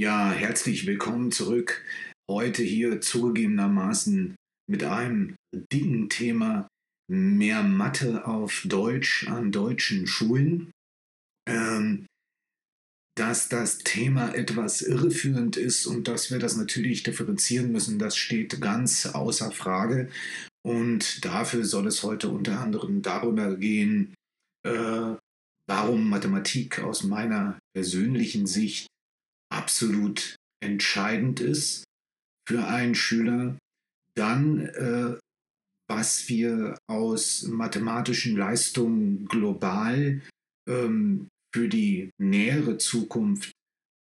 Ja, herzlich willkommen zurück. Heute hier zugegebenermaßen mit einem dicken Thema mehr Mathe auf Deutsch an deutschen Schulen. Ähm, dass das Thema etwas irreführend ist und dass wir das natürlich differenzieren müssen, das steht ganz außer Frage. Und dafür soll es heute unter anderem darüber gehen, äh, warum Mathematik aus meiner persönlichen Sicht absolut entscheidend ist für einen Schüler. Dann, äh, was wir aus mathematischen Leistungen global ähm, für die nähere Zukunft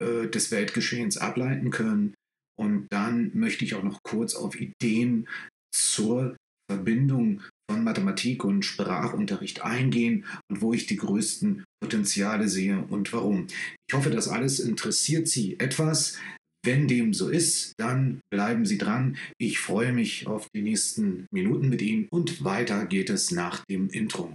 äh, des Weltgeschehens ableiten können. Und dann möchte ich auch noch kurz auf Ideen zur Verbindung Mathematik und Sprachunterricht eingehen und wo ich die größten Potenziale sehe und warum. Ich hoffe, das alles interessiert Sie etwas. Wenn dem so ist, dann bleiben Sie dran. Ich freue mich auf die nächsten Minuten mit Ihnen und weiter geht es nach dem Intro.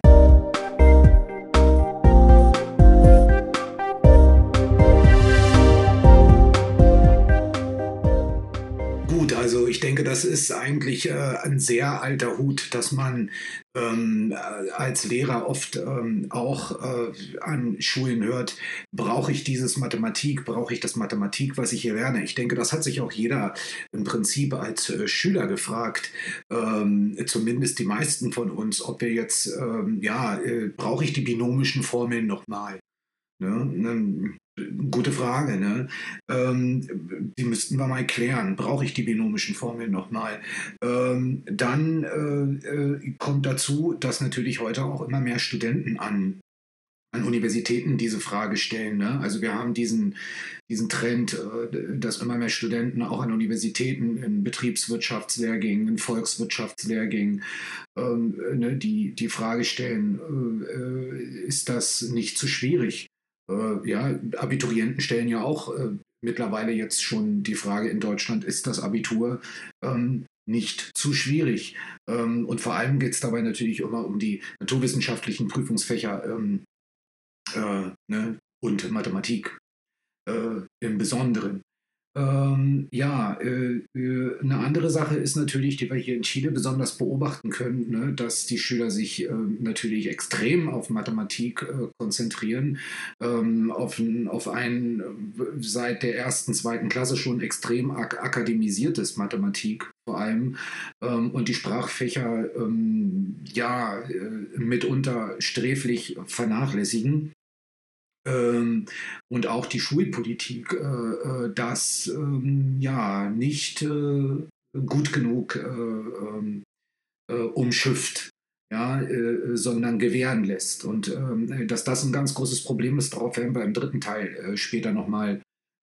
Ich denke, das ist eigentlich äh, ein sehr alter Hut, dass man ähm, als Lehrer oft ähm, auch äh, an Schulen hört, brauche ich dieses Mathematik, brauche ich das Mathematik, was ich hier lerne. Ich denke, das hat sich auch jeder im Prinzip als äh, Schüler gefragt, ähm, zumindest die meisten von uns, ob wir jetzt, ähm, ja, äh, brauche ich die binomischen Formeln nochmal? Ne? Gute Frage. Ne? Ähm, die müssten wir mal klären. Brauche ich die binomischen Formeln nochmal? Ähm, dann äh, äh, kommt dazu, dass natürlich heute auch immer mehr Studenten an, an Universitäten diese Frage stellen. Ne? Also wir haben diesen, diesen Trend, äh, dass immer mehr Studenten auch an Universitäten in Betriebswirtschaftslehrgängen, in Volkswirtschaftslehrgängen ähm, ne, die, die Frage stellen, äh, äh, ist das nicht zu schwierig? Äh, ja, Abiturienten stellen ja auch äh, mittlerweile jetzt schon die Frage in Deutschland, ist das Abitur ähm, nicht zu schwierig? Ähm, und vor allem geht es dabei natürlich immer um die naturwissenschaftlichen Prüfungsfächer ähm, äh, ne, und Mathematik äh, im Besonderen. Ähm, ja, äh, äh, eine andere Sache ist natürlich, die wir hier in Chile besonders beobachten können, ne, dass die Schüler sich äh, natürlich extrem auf Mathematik äh, konzentrieren, ähm, auf, auf ein äh, seit der ersten, zweiten Klasse schon extrem ak akademisiertes Mathematik vor allem ähm, und die Sprachfächer ähm, ja äh, mitunter sträflich vernachlässigen ähm, und auch die Schulpolitik äh, äh, das ähm, ja nicht äh, gut genug äh, ähm, äh, umschifft. Ja, äh, sondern gewähren lässt. Und ähm, dass das ein ganz großes Problem ist, darauf werden wir im dritten Teil später nochmal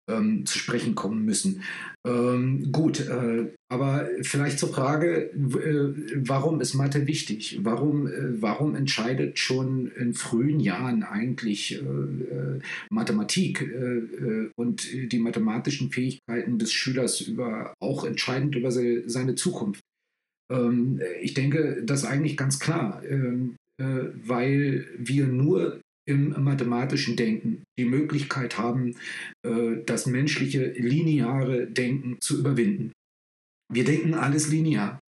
ähm, zu sprechen kommen müssen. Ähm, gut, äh, aber vielleicht zur Frage, äh, warum ist Mathe wichtig? Warum, äh, warum entscheidet schon in frühen Jahren eigentlich äh, äh, Mathematik äh, und die mathematischen Fähigkeiten des Schülers über, auch entscheidend über se seine Zukunft? Ähm, ich denke, das ist eigentlich ganz klar, ähm, weil wir nur im mathematischen Denken die Möglichkeit haben, äh, das menschliche lineare Denken zu überwinden. Wir denken alles linear.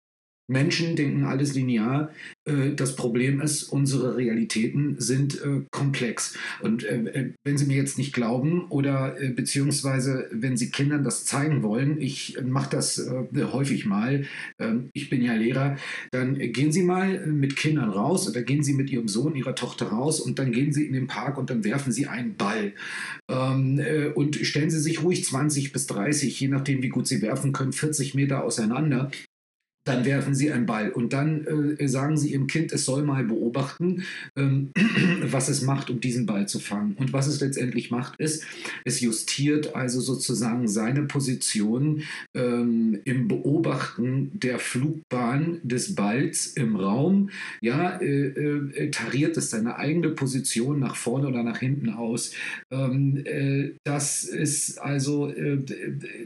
Menschen denken alles linear. Äh, das Problem ist, unsere Realitäten sind äh, komplex. Und äh, wenn Sie mir jetzt nicht glauben oder beziehungsweise wenn Sie Kindern das zeigen wollen, ich mache das häufig mal, ähm, ich bin ja Lehrer, dann gehen Sie mal mit Kindern raus oder gehen Sie mit Ihrem Sohn, Ihrer Tochter raus und dann gehen Sie in den Park und dann werfen Sie einen Ball. Ähm, und stellen Sie sich ruhig 20 bis 30, je nachdem wie gut Sie werfen können, 40 Meter auseinander dann werfen sie einen Ball und dann äh, sagen sie ihrem Kind, es soll mal beobachten, ähm, was es macht, um diesen Ball zu fangen. Und was es letztendlich macht, ist, es justiert also sozusagen seine Position ähm, im Beobachten der Flugbahn des Balls im Raum. Ja, äh, äh, tariert es seine eigene Position nach vorne oder nach hinten aus. Ähm, äh, das ist also, äh,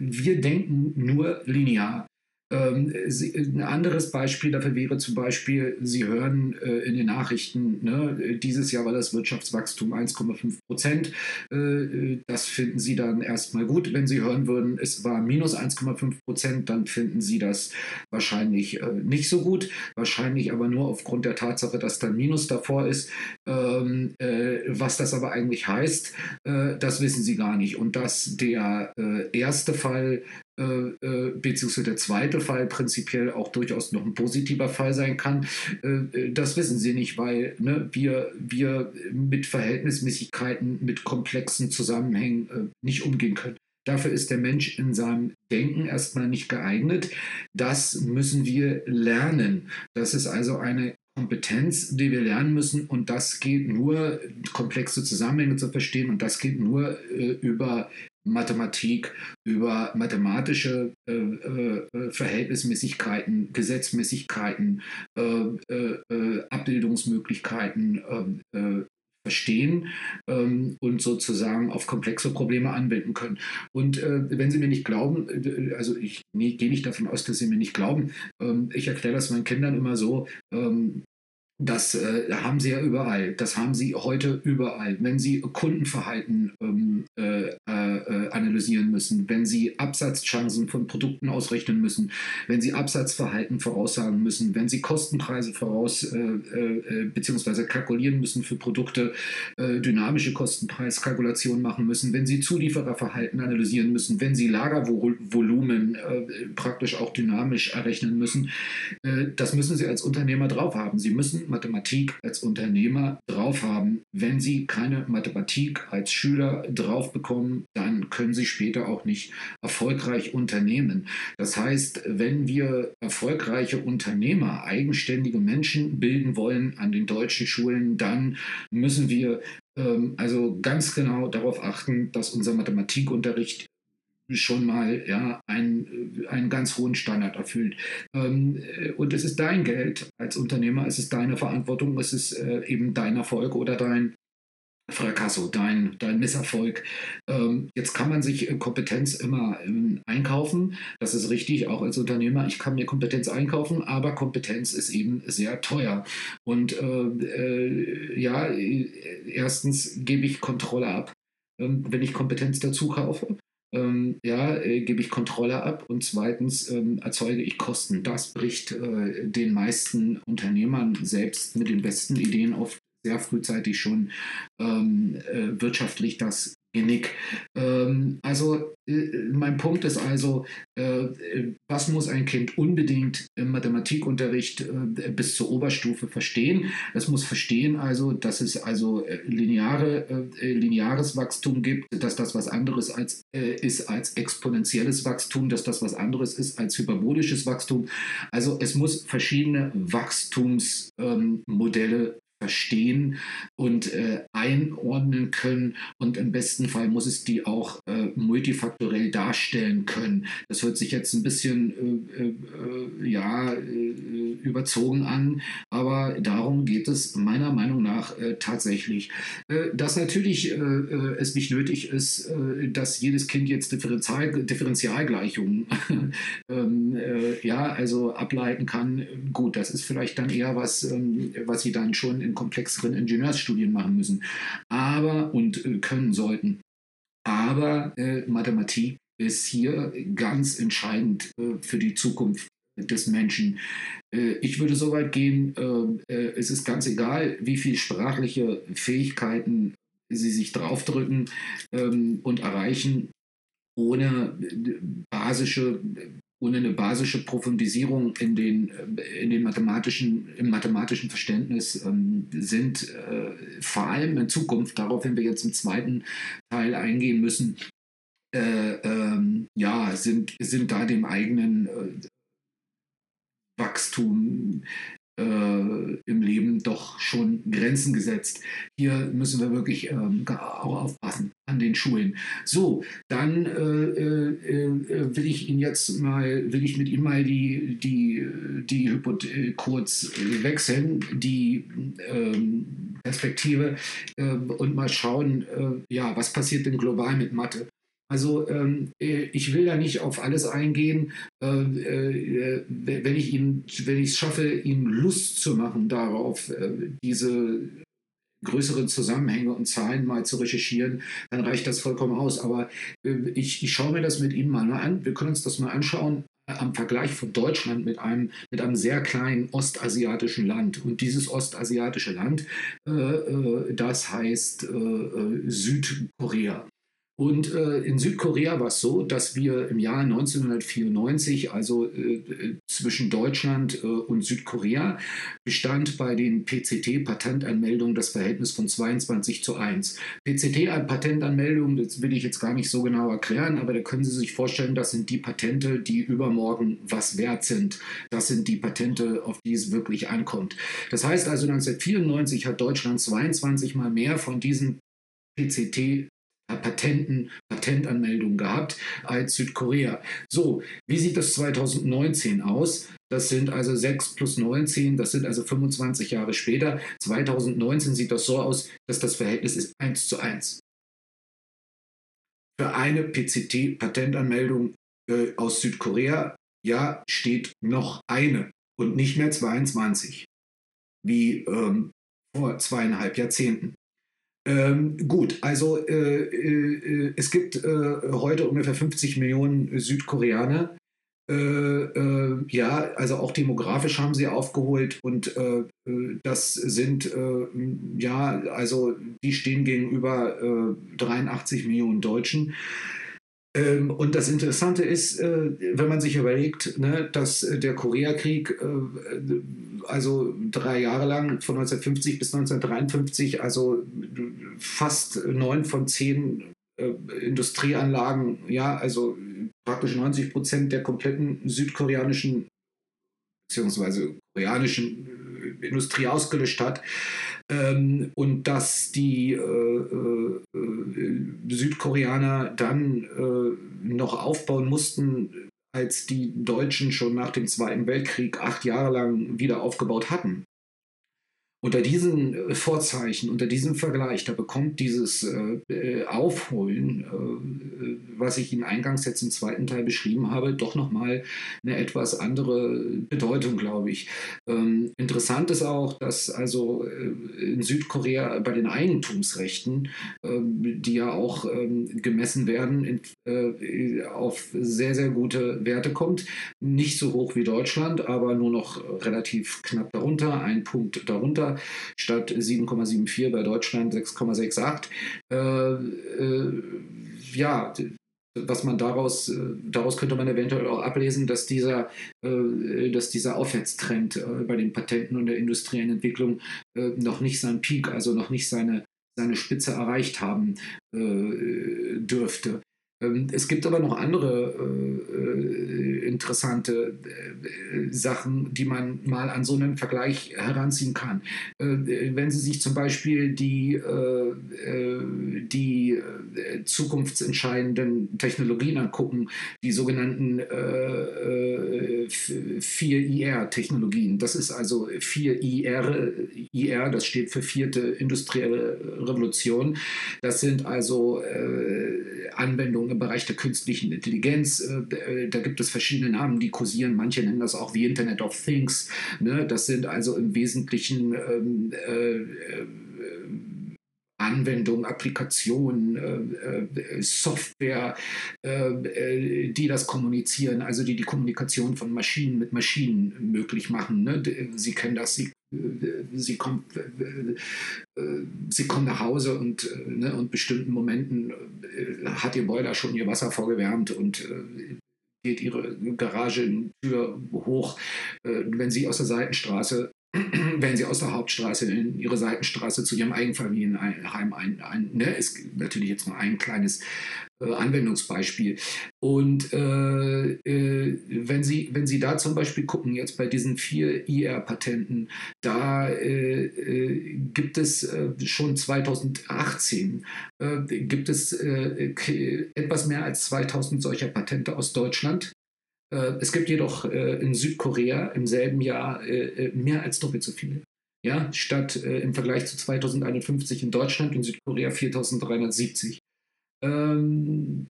wir denken nur linear. Ähm, ein anderes Beispiel dafür wäre zum Beispiel, Sie hören äh, in den Nachrichten, ne, dieses Jahr war das Wirtschaftswachstum 1,5 Prozent. Äh, das finden Sie dann erstmal gut. Wenn Sie hören würden, es war minus 1,5 Prozent, dann finden Sie das wahrscheinlich äh, nicht so gut. Wahrscheinlich aber nur aufgrund der Tatsache, dass da ein Minus davor ist. Ähm, äh, was das aber eigentlich heißt, das wissen Sie gar nicht. Und dass der erste Fall beziehungsweise der zweite Fall prinzipiell auch durchaus noch ein positiver Fall sein kann. Äh, das wissen sie nicht, weil ne, wir, wir mit Verhältnismäßigkeiten, mit komplexen Zusammenhängen nicht umgehen können. Dafür ist der Mensch in seinem Denken erstmal nicht geeignet. Das müssen wir lernen. Das ist also eine Kompetenz, die wir lernen müssen und das geht nur, komplexe Zusammenhänge zu verstehen und das geht nur äh, über Mathematik, über mathematische äh, äh, Verhältnismäßigkeiten, Gesetzmäßigkeiten, äh, äh, äh Abbildungsmöglichkeiten ähm, äh, verstehen ähm, und sozusagen auf komplexe Probleme anwenden können. Und wenn Sie mir nicht glauben, also ich nee, gehe nicht davon aus, dass Sie mir nicht glauben, ähm, ich erkläre das meinen Kindern immer so, ähm, das äh, haben sie ja überall. Das haben sie heute überall. Wenn sie Kundenverhalten ähm, äh, äh, analysieren müssen, wenn sie Absatzchancen von Produkten ausrechnen müssen, wenn sie Absatzverhalten voraussagen müssen, wenn sie Kostenpreise voraus äh, äh, bzw. kalkulieren müssen für Produkte, äh, dynamische Kostenpreiskalkulationen machen müssen, wenn sie Zuliefererverhalten analysieren müssen, wenn sie Lagervolumen praktisch auch dynamisch errechnen müssen, das müssen sie als Unternehmer drauf haben. Sie müssen Mathematik als Unternehmer drauf haben. Wenn Sie keine Mathematik als Schüler drauf bekommen, dann können Sie später auch nicht erfolgreich unternehmen. Das heißt, wenn wir erfolgreiche Unternehmer, eigenständige Menschen bilden wollen an den deutschen Schulen, dann müssen wir ähm, also ganz genau darauf achten, dass unser Mathematikunterricht schon mal ja, einen, einen ganz hohen Standard erfüllt. Ähm, äh, und es ist dein Geld als Unternehmer, es ist deine Verantwortung, es ist äh, eben dein Erfolg oder dein Fracasso, dein, dein Misserfolg. Ähm, jetzt kann man sich äh, Kompetenz immer ähm, einkaufen. Das ist richtig, auch als Unternehmer. Ich kann mir Kompetenz einkaufen, aber Kompetenz ist eben sehr teuer. Und äh, ja, erstens gebe ich Kontrolle ab, wenn ich Kompetenz dazu kaufe ähm, ja, äh, gebe ich Kontrolle ab und zweitens ähm, erzeuge ich Kosten. Das bricht äh, den meisten Unternehmern selbst mit den besten Ideen oft sehr frühzeitig schon ähm, äh, wirtschaftlich das Genick. Ähm, also äh, mein Punkt ist also, äh, was muss ein Kind unbedingt im Mathematikunterricht äh, bis zur Oberstufe verstehen? Es muss verstehen also, dass es also lineare, lineares Wachstum gibt, dass das was anderes als, ist als exponentielles Wachstum, dass das was anderes ist als hyperbolisches Wachstum. Also es muss verschiedene Wachstumsmodelle ähm, verstehen und äh, einordnen können und im besten Fall muss es die auch äh, multifaktorell darstellen können. Das hört sich jetzt ein bisschen äh, äh ja, äh, überzogen an, aber darum geht es meiner Meinung nach äh, tatsächlich. dass natürlich es nicht nötig ist, dass jedes Kind jetzt Differential Differentialgleichungen ähm, ja, also ableiten kann. Gut, das ist vielleicht dann eher was, ähm, was sie dann schon in komplexeren Ingenieursstudien machen müssen, aber und äh, können sollten. Aber äh, Mathematik ist hier ganz entscheidend äh, für die Zukunft des Menschen. Äh, ich würde so weit gehen, äh, äh, es ist ganz egal, wie viele sprachliche Fähigkeiten sie sich draufdrücken ähm, und erreichen, ohne basische ohne eine basische Profundisierung in den, äh, in den mathematischen, im mathematischen Verständnis ähm, sind äh, vor allem in Zukunft, darauf wenn wir jetzt im zweiten Teil eingehen müssen, äh, ähm, ja, sind, sind da dem eigenen äh, Wachstum äh, im Leben doch schon Grenzen gesetzt. Hier müssen wir wirklich ähm, auch aufpassen an den Schulen. So, dann äh, äh, äh will ich Ihnen jetzt mal, will ich mit Ihnen mal die, die, die Hypothese kurz wechseln, die ähm, Perspektive äh, und mal schauen, äh, ja, was passiert denn global mit Mathe? Also ähm, äh, ich will da nicht auf alles eingehen. Äh, äh, wenn ich wenn ich es schaffe, ihm Lust zu machen darauf, äh, diese größeren Zusammenhänge und Zahlen mal zu recherchieren, dann reicht das vollkommen aus. Aber äh, ich, ich schaue mir das mit Ihnen mal an. Wir können uns das mal anschauen am Vergleich von Deutschland mit einem, mit einem sehr kleinen ostasiatischen Land. Und dieses ostasiatische Land, äh, äh, das heißt äh, äh Südkorea. Und äh, in Südkorea war es so, dass wir im Jahr 1994, also äh, zwischen Deutschland äh, und Südkorea, bestand bei den PCT-Patentanmeldungen das Verhältnis von 22 zu 1. PCT-Patentanmeldungen, das will ich jetzt gar nicht so genau erklären, aber da können Sie sich vorstellen, das sind die Patente, die übermorgen was wert sind. Das sind die Patente, auf die es wirklich ankommt. Das heißt also, 1994 hat Deutschland 22 mal mehr von diesen PCT Patenten, Patentanmeldungen gehabt als Südkorea. So, wie sieht das 2019 aus? Das sind also 6 plus 19, das sind also 25 Jahre später. 2019 sieht das so aus, dass das Verhältnis ist 1 zu 1. Für eine PCT-Patentanmeldung äh, aus Südkorea, ja, steht noch eine und nicht mehr 22, wie ähm, vor zweieinhalb Jahrzehnten. Ähm, gut, also äh, äh, es gibt äh, heute ungefähr 50 Millionen Südkoreaner. Äh, äh, ja, also auch demografisch haben sie aufgeholt und äh, das sind, ja, also die stehen gegenüber 83 Millionen Deutschen. Ähm, und das Interessante ist, äh, wenn man sich überlegt, ne, dass der Koreakrieg, äh, also drei Jahre lang, von 1950 bis 1953, also fast neun von zehn äh, Industrieanlagen, ja, also praktisch 90 Prozent der kompletten südkoreanischen beziehungsweise koreanischen Industrie ausgelöscht hat. Ähm, und dass die äh, äh, Südkoreaner dann äh, noch aufbauen mussten, als die Deutschen schon nach dem Zweiten Weltkrieg acht Jahre lang wieder aufgebaut hatten. Unter diesen äh, Vorzeichen, unter diesem Vergleich, da bekommt dieses äh, äh Aufholen, äh, was ich Ihnen eingangs jetzt im zweiten Teil beschrieben habe, doch nochmal eine etwas andere Bedeutung, glaube ich. Ähm, interessant ist auch, dass also äh, in Südkorea bei den Eigentumsrechten, ähm, die ja auch ähm, gemessen werden, in, äh, auf sehr, sehr gute Werte kommt. Nicht so hoch wie Deutschland, aber nur noch relativ knapp darunter, ein Punkt darunter statt 7,74 bei Deutschland 6,68. Äh, äh, ja, was man daraus, äh, daraus könnte man eventuell auch ablesen, dass dieser, dass dieser Aufwärtstrend bei den Patenten und der industriellen Entwicklung noch nicht seinen Peak, also noch nicht seine, seine Spitze erreicht haben dürfte. Ähm, es gibt aber noch andere äh, äh, interessante äh, Sachen, die man mal an so einen Vergleich heranziehen kann. Äh, wenn Sie sich zum Beispiel die, äh, äh, die zukunftsentscheidenden Technologien angucken, die sogenannten 4IR-Technologien, das ist also 4IR, IR, das steht für vierte industrielle Revolution. Das sind also Anwendungen Bereich der künstlichen Intelligenz. Äh, äh, da gibt es verschiedene Namen, die kursieren. Manche nennen das auch wie Internet of Things. Ne? Das sind also im Wesentlichen ähm, äh, Anwendungen, Applikationen, Software, die das kommunizieren, also die die Kommunikation von Maschinen mit Maschinen möglich machen. Ne? Sie kennen das, Sie sie kommt, sie kommt nach Hause und ne, in bestimmten Momenten hat ihr Boiler schon ihr Wasser vorgewärmt und geht ihre Garagentür hoch. Wenn sie aus der Seitenstraße wenn sie aus der Hauptstraße in ihre Seitenstraße zu ihrem Eigenfamilienheim ein, ein ne, ist natürlich jetzt nur ein kleines äh, Anwendungsbeispiel. Und äh, äh, wenn, Sie, wenn Sie da zum Beispiel gucken, jetzt bei diesen vier IR-Patenten, da äh, äh, gibt es äh, schon 2018 gibt es etwas mehr als 2000 solcher Patente aus Deutschland. Äh, es gibt jedoch äh, in Südkorea im selben Jahr äh, mehr als doppelt so viele. Ja, statt im Vergleich zu 2051 in Deutschland in Südkorea 4370. Ähm,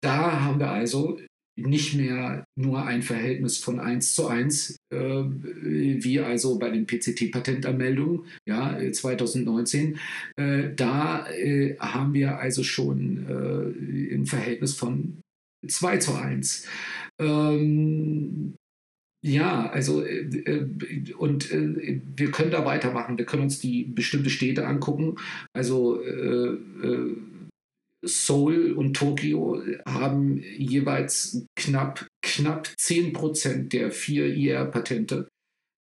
da haben wir also nicht mehr nur ein Verhältnis von 1 zu 1, äh, wie also bei den PCT-Patentanmeldungen ja, 2019. Äh, da äh, haben wir also schon ein Verhältnis von 2 zu 1. Ähm, ja, also äh, äh, und äh, wir können da weitermachen. Wir können uns die bestimmte Städte angucken. Also äh, äh, Seoul und Tokio haben jeweils knapp, knapp 10% der vier IR-Patente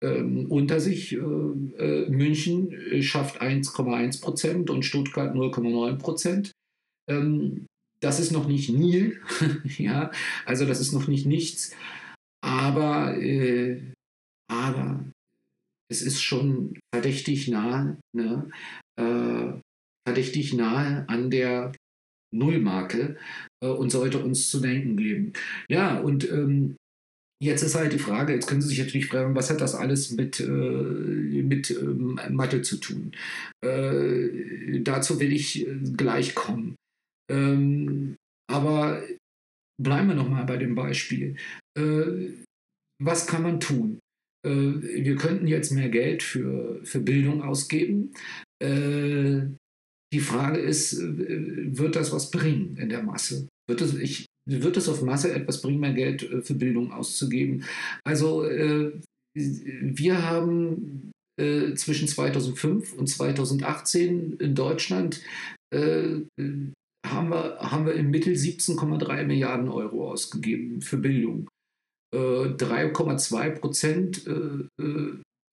ähm, unter sich. Äh, München schafft 1,1% und Stuttgart 0,9%. Ähm, das ist noch nicht Nil, ja, also das ist noch nicht nichts, aber, äh, aber es ist schon verdächtig nah, ne, äh, verdächtig nahe an der Nullmarke äh, und sollte uns zu denken geben. Ja, und ähm, jetzt ist halt die Frage, jetzt können Sie sich natürlich fragen, was hat das alles mit, äh, mit ähm, Mathe zu tun? Äh, dazu will ich äh, gleich kommen. Ähm, aber bleiben wir nochmal bei dem Beispiel. Äh, was kann man tun? Äh, wir könnten jetzt mehr Geld für, für Bildung ausgeben. Die Frage ist, äh, wird das was bringen in der Masse? Wird es, ich, wird es auf Masse etwas bringen, mehr Geld äh, für Bildung auszugeben? Also äh, wir haben äh, zwischen 2005 und 2018 in Deutschland äh, haben, wir, haben wir im Mittel 17,3 Milliarden Euro ausgegeben für Bildung. 3,2 Prozent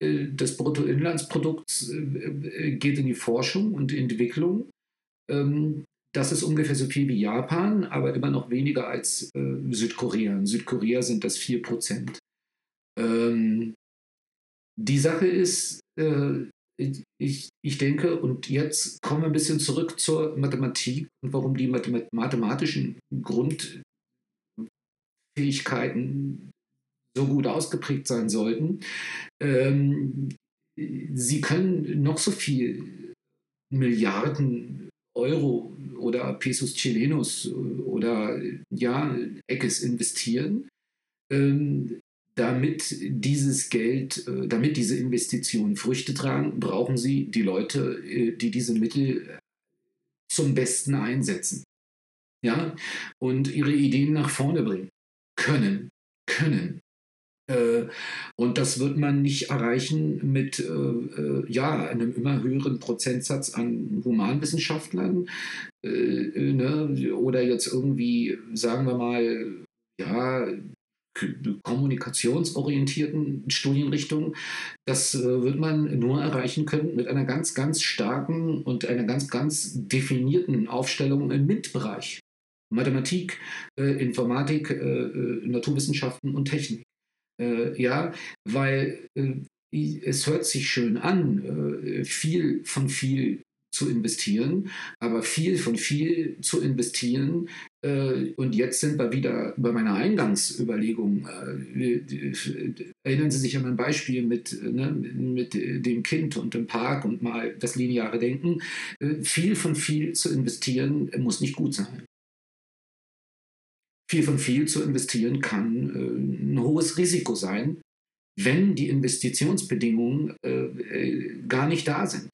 äh, des Bruttoinlandsprodukts äh, äh, geht in die Forschung und Entwicklung. Ähm, das ist ungefähr so viel wie Japan, aber immer noch weniger als Südkorea. In Südkorea sind das 4 Prozent. Ähm, die Sache ist, ich, ich denke, und jetzt kommen wir ein bisschen zurück zur Mathematik und warum die mathematischen Grundfähigkeiten so gut ausgeprägt sein sollten. Ähm, sie können noch so viel Milliarden Euro oder Pesos Chilenos oder ja, Eckes investieren, ähm, damit dieses Geld, äh, damit diese Investitionen Früchte tragen, brauchen sie die Leute, äh, die diese Mittel zum Besten einsetzen. Ja, und ihre Ideen nach vorne bringen können, können. Äh, und das wird man nicht erreichen mit ja, einem immer höheren Prozentsatz an Humanwissenschaftlern ne? oder jetzt irgendwie, sagen wir mal, ja, kommunikationsorientierten Studienrichtungen. Das wird man nur erreichen können mit einer ganz, ganz starken und einer ganz, ganz definierten Aufstellung im MINT-Bereich. Mathematik, Informatik, Naturwissenschaften und Technik. Äh, ja, weil äh, es hört sich schön an, äh, viel von viel zu investieren, aber viel von viel zu investieren. Äh, und jetzt sind wir wieder bei meiner Eingangsüberlegung. Äh, erinnern Sie sich an ein Beispiel mit, ne, mit dem Kind und dem Park und mal das lineare Denken. Äh, viel von viel zu investieren muss nicht gut sein viel von viel zu investieren kann äh, ein hohes Risiko sein, wenn die Investitionsbedingungen äh, äh, gar nicht da sind.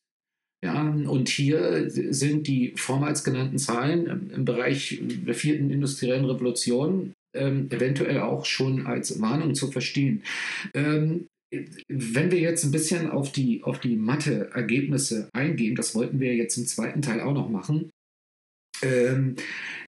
Ja, und hier sind die vormals genannten Zahlen im Bereich der vierten industriellen Revolution ähm, eventuell auch schon als Warnung zu verstehen. Ähm, wenn wir jetzt ein bisschen auf die, auf die Mathe-Ergebnisse eingehen, das wollten wir jetzt im zweiten Teil auch noch machen, ähm,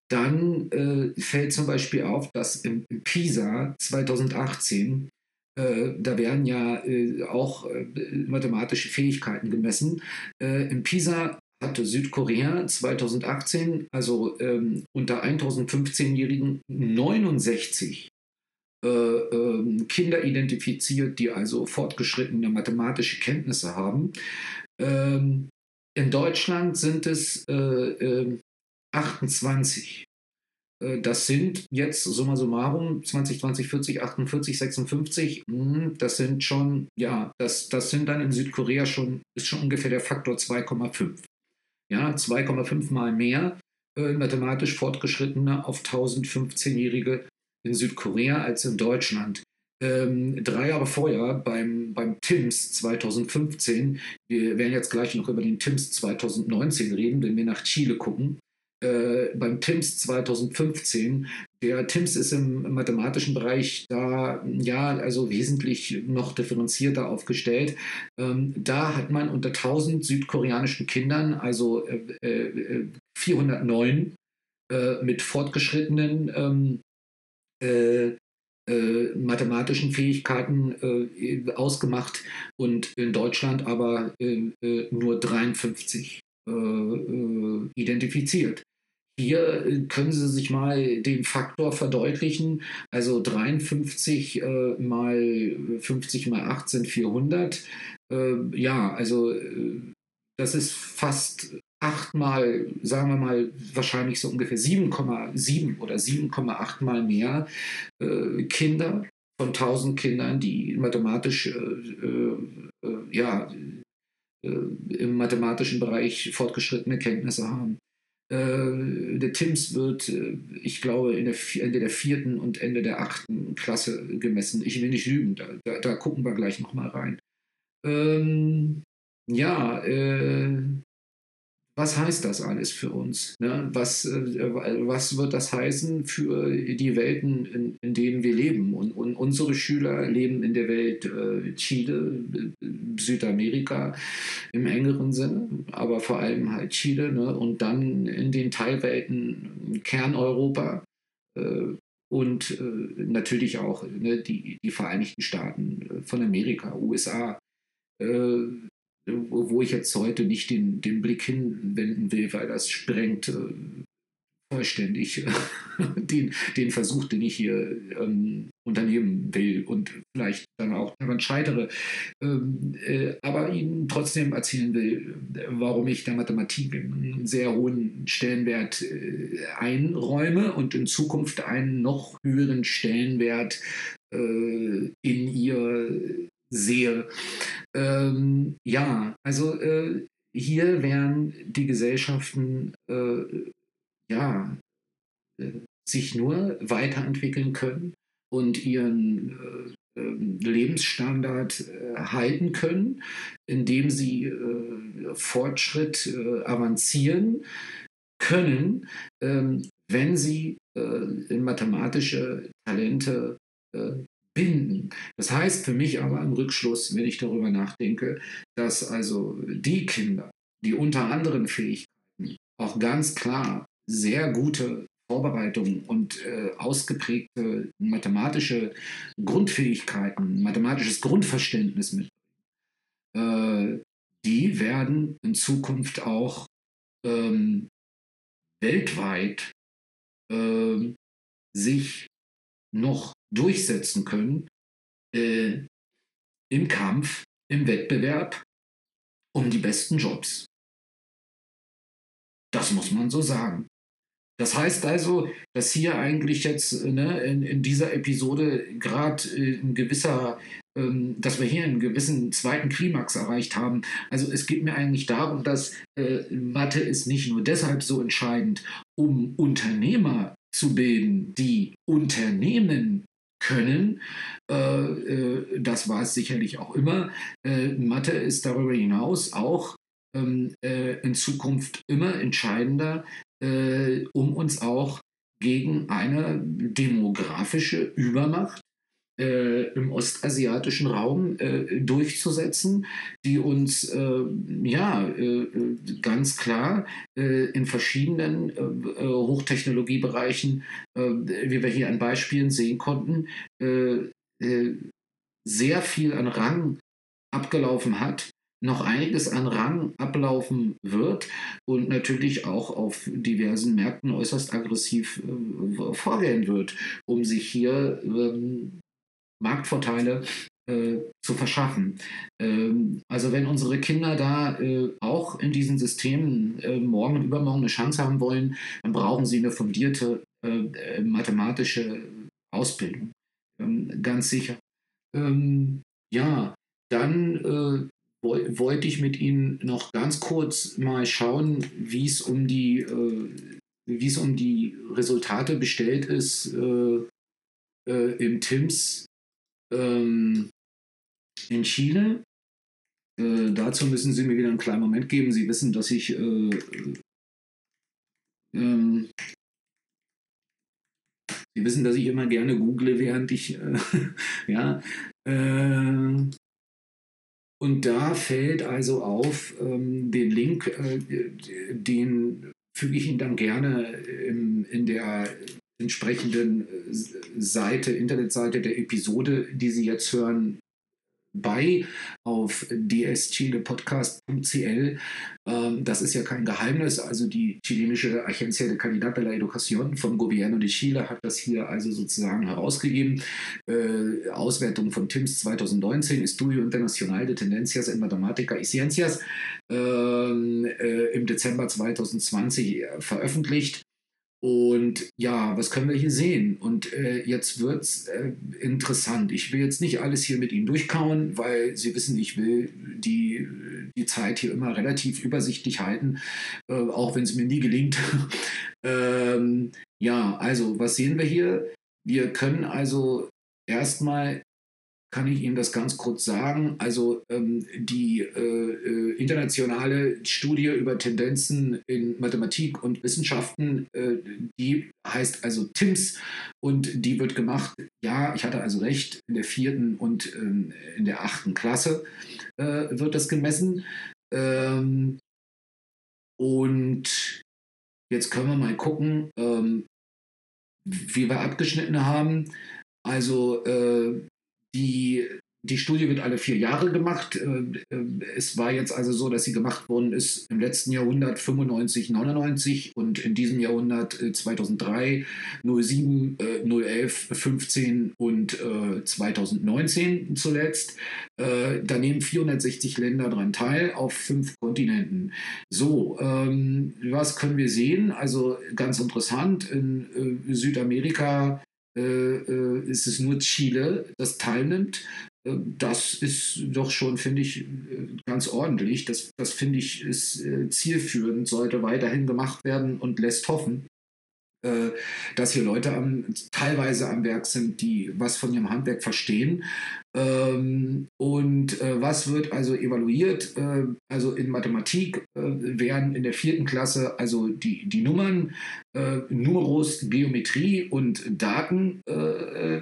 dann äh, fällt zum Beispiel auf, dass im PISA 2018 äh, da werden ja äh, auch äh, mathematische Fähigkeiten gemessen. Äh, Im PISA hatte Südkorea 2018, also ähm, unter 1015-Jährigen, 69 äh, ähm, Kinder identifiziert, die also fortgeschrittene mathematische Kenntnisse haben. Ähm, in Deutschland sind es äh, ähm, 28. Äh, das sind jetzt summa summarum 20, 20, 40, 48, 56. Das sind schon, ja, das, das sind dann in Südkorea schon, ist schon ungefähr der Faktor 2,5. Ja, 2,5 mal mehr äh, mathematisch Fortgeschrittene auf 1015-Jährige in Südkorea als in Deutschland. Ähm, drei Jahre vorher beim, beim TIMS 2015, wir werden jetzt gleich noch über den TIMS 2019 reden, wenn wir nach Chile gucken, äh, beim TIMS 2015. Der TIMS ist im mathematischen Bereich da ja also wesentlich noch differenzierter aufgestellt. Ähm, da hat man unter 1000 südkoreanischen Kindern, also äh, äh, 409 äh, mit fortgeschrittenen ähm, äh, äh, mathematischen Fähigkeiten äh, ausgemacht und in Deutschland aber äh, nur 53 identifiziert. Hier äh, können Sie sich mal den Faktor verdeutlichen. Also 53 äh, mal 50 mal 8 sind 400. Äh, ja, also äh, das ist fast achtmal, sagen wir mal, wahrscheinlich so ungefähr 7,7 oder 7,8 mal mehr äh, Kinder von 1000 Kindern, die mathematisch, äh, ja, im mathematischen Bereich fortgeschrittene Kenntnisse haben. Äh, der TIMS wird, äh, ich glaube, in der, Ende der vierten und Ende der achten Klasse gemessen. Ich will nicht lügen, da, da, da gucken wir gleich nochmal rein. Ähm, ja, äh, was heißt das alles für uns? Ne? Was, äh, was wird das heißen für die Welten, in, in denen wir leben? Und, und, unsere Schüler leben in der Welt äh, Chile, Südamerika im engeren Sinne, aber vor allem halt Chile ne? und dann in den Teilwelten Kerneuropa. Äh, und äh, natürlich auch ne, die, die Vereinigten Staaten äh, von Amerika, USA, äh, wo ich jetzt heute nicht den, den Blick hinwenden will, weil das sprengt äh, vollständig den, den Versuch, den ich hier ähm, unternehmen will und vielleicht dann auch daran scheitere, ähm, äh, aber Ihnen trotzdem erzählen will, warum ich der Mathematik einen sehr hohen Stellenwert äh, einräume und in Zukunft einen noch höheren Stellenwert äh, in ihr sehe. Ähm, ja, also äh, hier werden die Gesellschaften äh, ja, äh, sich nur weiterentwickeln können und ihren äh, ähm, Lebensstandard äh, halten können, indem sie äh, Fortschritt avancieren können, ähm, wenn sie mathematische Talente binden. Das heißt für mich aber im Rückschluss, wenn ich darüber nachdenke, dass also die Kinder, die unter anderen Fähigkeiten auch ganz klar sehr gute Vorbereitungen und äh, ausgeprägte mathematische Grundfähigkeiten, mathematisches Grundverständnis mitbringen, äh, die werden in Zukunft auch ähm, weltweit äh, sich noch durchsetzen können äh, im Kampf, im Wettbewerb um die besten Jobs. Das muss man so sagen. Das heißt also, dass hier eigentlich jetzt ne, in, in, dieser Episode gerade äh, ein gewisser, ähm, dass wir hier einen gewissen zweiten Klimax erreicht haben. Also es geht mir eigentlich darum, dass äh, Mathe ist nicht nur deshalb so entscheidend, um Unternehmer zu bilden, die Unternehmen können. Äh, äh, das war es sicherlich auch immer. Äh, Mathe ist darüber hinaus auch ähm, in Zukunft immer entscheidender, um uns auch gegen eine demografische Übermacht äh, im ostasiatischen Raum äh, durchzusetzen, die uns äh, ja äh, ganz klar äh, in verschiedenen äh, Hochtechnologiebereichen, wie wir hier an Beispielen sehen konnten, sehr viel an Rang abgelaufen hat noch einiges an Rang ablaufen wird und natürlich auch auf diversen Märkten äußerst aggressiv äh, vorgehen wird, um sich hier ähm, Marktvorteile äh, zu verschaffen. Ähm, also wenn unsere Kinder da äh, auch in diesen Systemen äh, morgen und übermorgen eine Chance haben wollen, dann brauchen sie eine fundierte äh, mathematische Ausbildung. Ähm, ganz sicher. Ähm, ja, dann äh, wollte ich mit Ihnen noch ganz kurz mal schauen, wie es um die äh, wie es um die Resultate bestellt ist äh, äh, im TIMS ähm, in Chile. Äh, dazu müssen Sie mir wieder einen kleinen Moment geben. Sie wissen, dass ich äh, ähm, Sie wissen, dass ich immer gerne google, während ich äh, ja. Äh, und da fällt also auf ähm, den Link, äh, den füge ich Ihnen dann gerne im, in der entsprechenden Seite, Internetseite der Episode, die Sie jetzt hören, bei auf dschilepodcast.cl. Ähm, das ist ja kein Geheimnis. Also die chilenische Agencia de Calidad de la Educación vom Gobierno de Chile hat das hier also sozusagen herausgegeben. Äh, Auswertung von TIMS 2019, Estudio Internacional de Tendencias en Mathematica y Ciencias, ähm, äh, im Dezember 2020 veröffentlicht. Und ja, was können wir hier sehen? Und äh, jetzt wird es äh, interessant. Ich will jetzt nicht alles hier mit Ihnen durchkauen, weil Sie wissen, ich will die, die Zeit hier immer relativ übersichtlich halten, äh, auch wenn es mir nie gelingt. ähm, ja, also was sehen wir hier? Wir können also erstmal kann ich Ihnen das ganz kurz sagen. Also ähm, die äh, äh, internationale Studie über Tendenzen in Mathematik und Wissenschaften, äh, die heißt also TIMS und die wird gemacht, ja, ich hatte also recht, in der vierten und ähm, in der achten Klasse äh, wird das gemessen. Ähm, und jetzt können wir mal gucken, ähm, wie wir abgeschnitten haben. Also äh, die, die Studie wird alle vier Jahre gemacht. Äh, äh, es war jetzt also so, dass sie gemacht worden ist im letzten Jahrhundert 95, 99 und in diesem Jahrhundert 2003, 07, 011, 15 und 2019 zuletzt. Äh, da nehmen 460 Länder daran teil auf fünf Kontinenten. So, ähm, was können wir sehen? Also ganz interessant, in Südamerika ist es nur Chile, das teilnimmt. Äh, das ist doch schon, finde ich, ganz ordentlich. Das, das finde ich, ist zielführend, sollte weiterhin gemacht werden und lässt hoffen. Äh, dass hier Leute am, teilweise am Werk sind, die was von ihrem Handwerk verstehen. Ähm, und äh, was wird also evaluiert? Äh, also in Mathematik äh, werden in der vierten Klasse also die, die Nummern, äh, Numeros, Geometrie und Daten äh,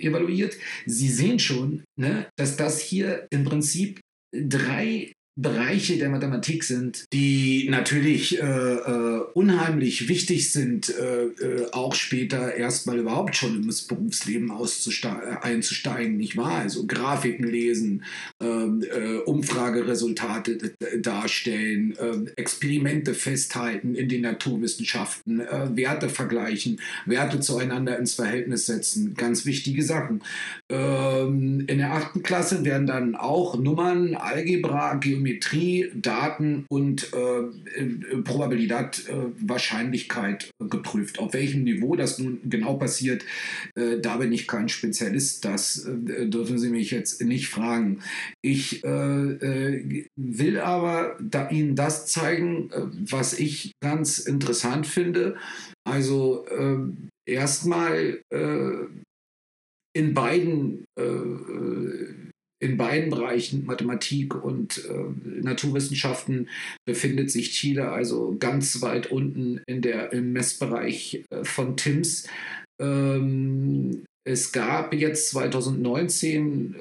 evaluiert. Sie sehen schon, ne, dass das hier im Prinzip drei Bereiche der Mathematik sind, die natürlich äh, äh, unheimlich wichtig sind, äh, äh auch später erstmal überhaupt schon ins Berufsleben einzusteigen, nicht wahr? Also Grafiken lesen, ähm, äh, Umfrageresultate darstellen, ähm, Experimente festhalten in den Naturwissenschaften, äh, Werte vergleichen, Werte zueinander ins Verhältnis setzen, ganz wichtige Sachen. Ähm, in der achten Klasse werden dann auch Nummern, Algebra, Geometrie, Geometrie, Daten und äh, äh, Probabilität, äh, Wahrscheinlichkeit geprüft. Auf welchem Niveau das nun genau passiert, äh, da bin ich kein Spezialist. Das äh, dürfen Sie mich jetzt nicht fragen. Ich äh, will aber da Ihnen das zeigen, was ich ganz interessant finde. Also erstmal in beiden in beiden Bereichen, Mathematik und äh, Naturwissenschaften, befindet sich Chile also ganz weit unten in der, im Messbereich äh, von TIMS. Ähm, es gab jetzt 2019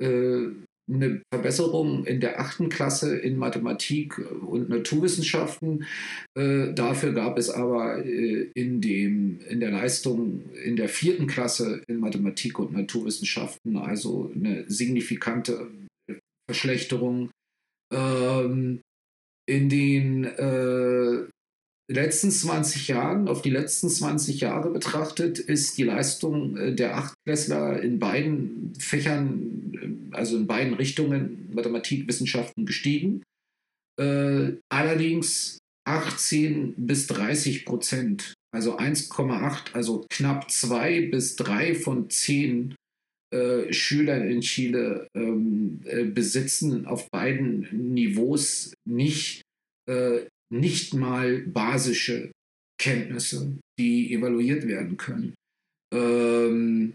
äh, äh eine Verbesserung in der achten Klasse in Mathematik und Naturwissenschaften. Äh, dafür gab es aber äh, in, dem, in der Leistung in der vierten Klasse in Mathematik und Naturwissenschaften also eine signifikante Verschlechterung. Ähm, in den äh, letzten 20 Jahren, auf die letzten 20 Jahre betrachtet, ist die Leistung äh, der Achtklässler in beiden Fächern, äh, also in beiden Richtungen, Mathematik, Wissenschaften, gestiegen. Äh, allerdings 18 bis 30 Prozent, also 1,8, also knapp 2 bis 3 von 10 äh, Schülern in Chile ähm, äh, besitzen auf beiden Niveaus nicht äh, nicht mal basische Kenntnisse, die evaluiert werden können. Ähm,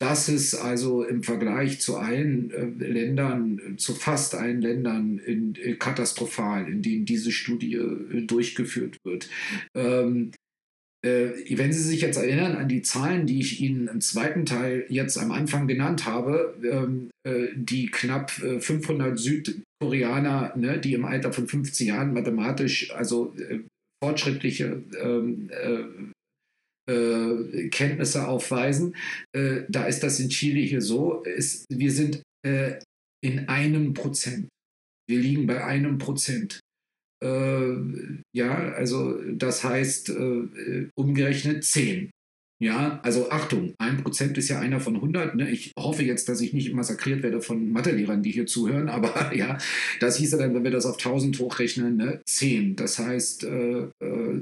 das ist also im Vergleich zu allen äh, Ländern, zu fast allen Ländern in, äh, katastrophal, in denen diese Studie äh, durchgeführt wird. Ähm, äh, wenn Sie sich jetzt erinnern an die Zahlen, die ich Ihnen im zweiten Teil jetzt am Anfang genannt habe, ähm, äh, die knapp 500 Südkoreaner, ne, die im Alter von 15 Jahren mathematisch, also fortschrittliche ähm, äh, Kenntnisse aufweisen. Äh, da ist das in Chile hier so. Wir sind äh, in einem Prozent. Wir liegen bei einem Prozent. Äh, ja, also das heißt äh, umgerechnet zehn. Ja, also Achtung, ein Prozent ist ja einer von 100. Ne? Ich hoffe jetzt, dass ich nicht massakriert werde von Mathelehrern, die hier zuhören, aber ja, das hieße dann, wenn wir das auf 1000 hochrechnen, ne? 10. Das heißt, äh, äh,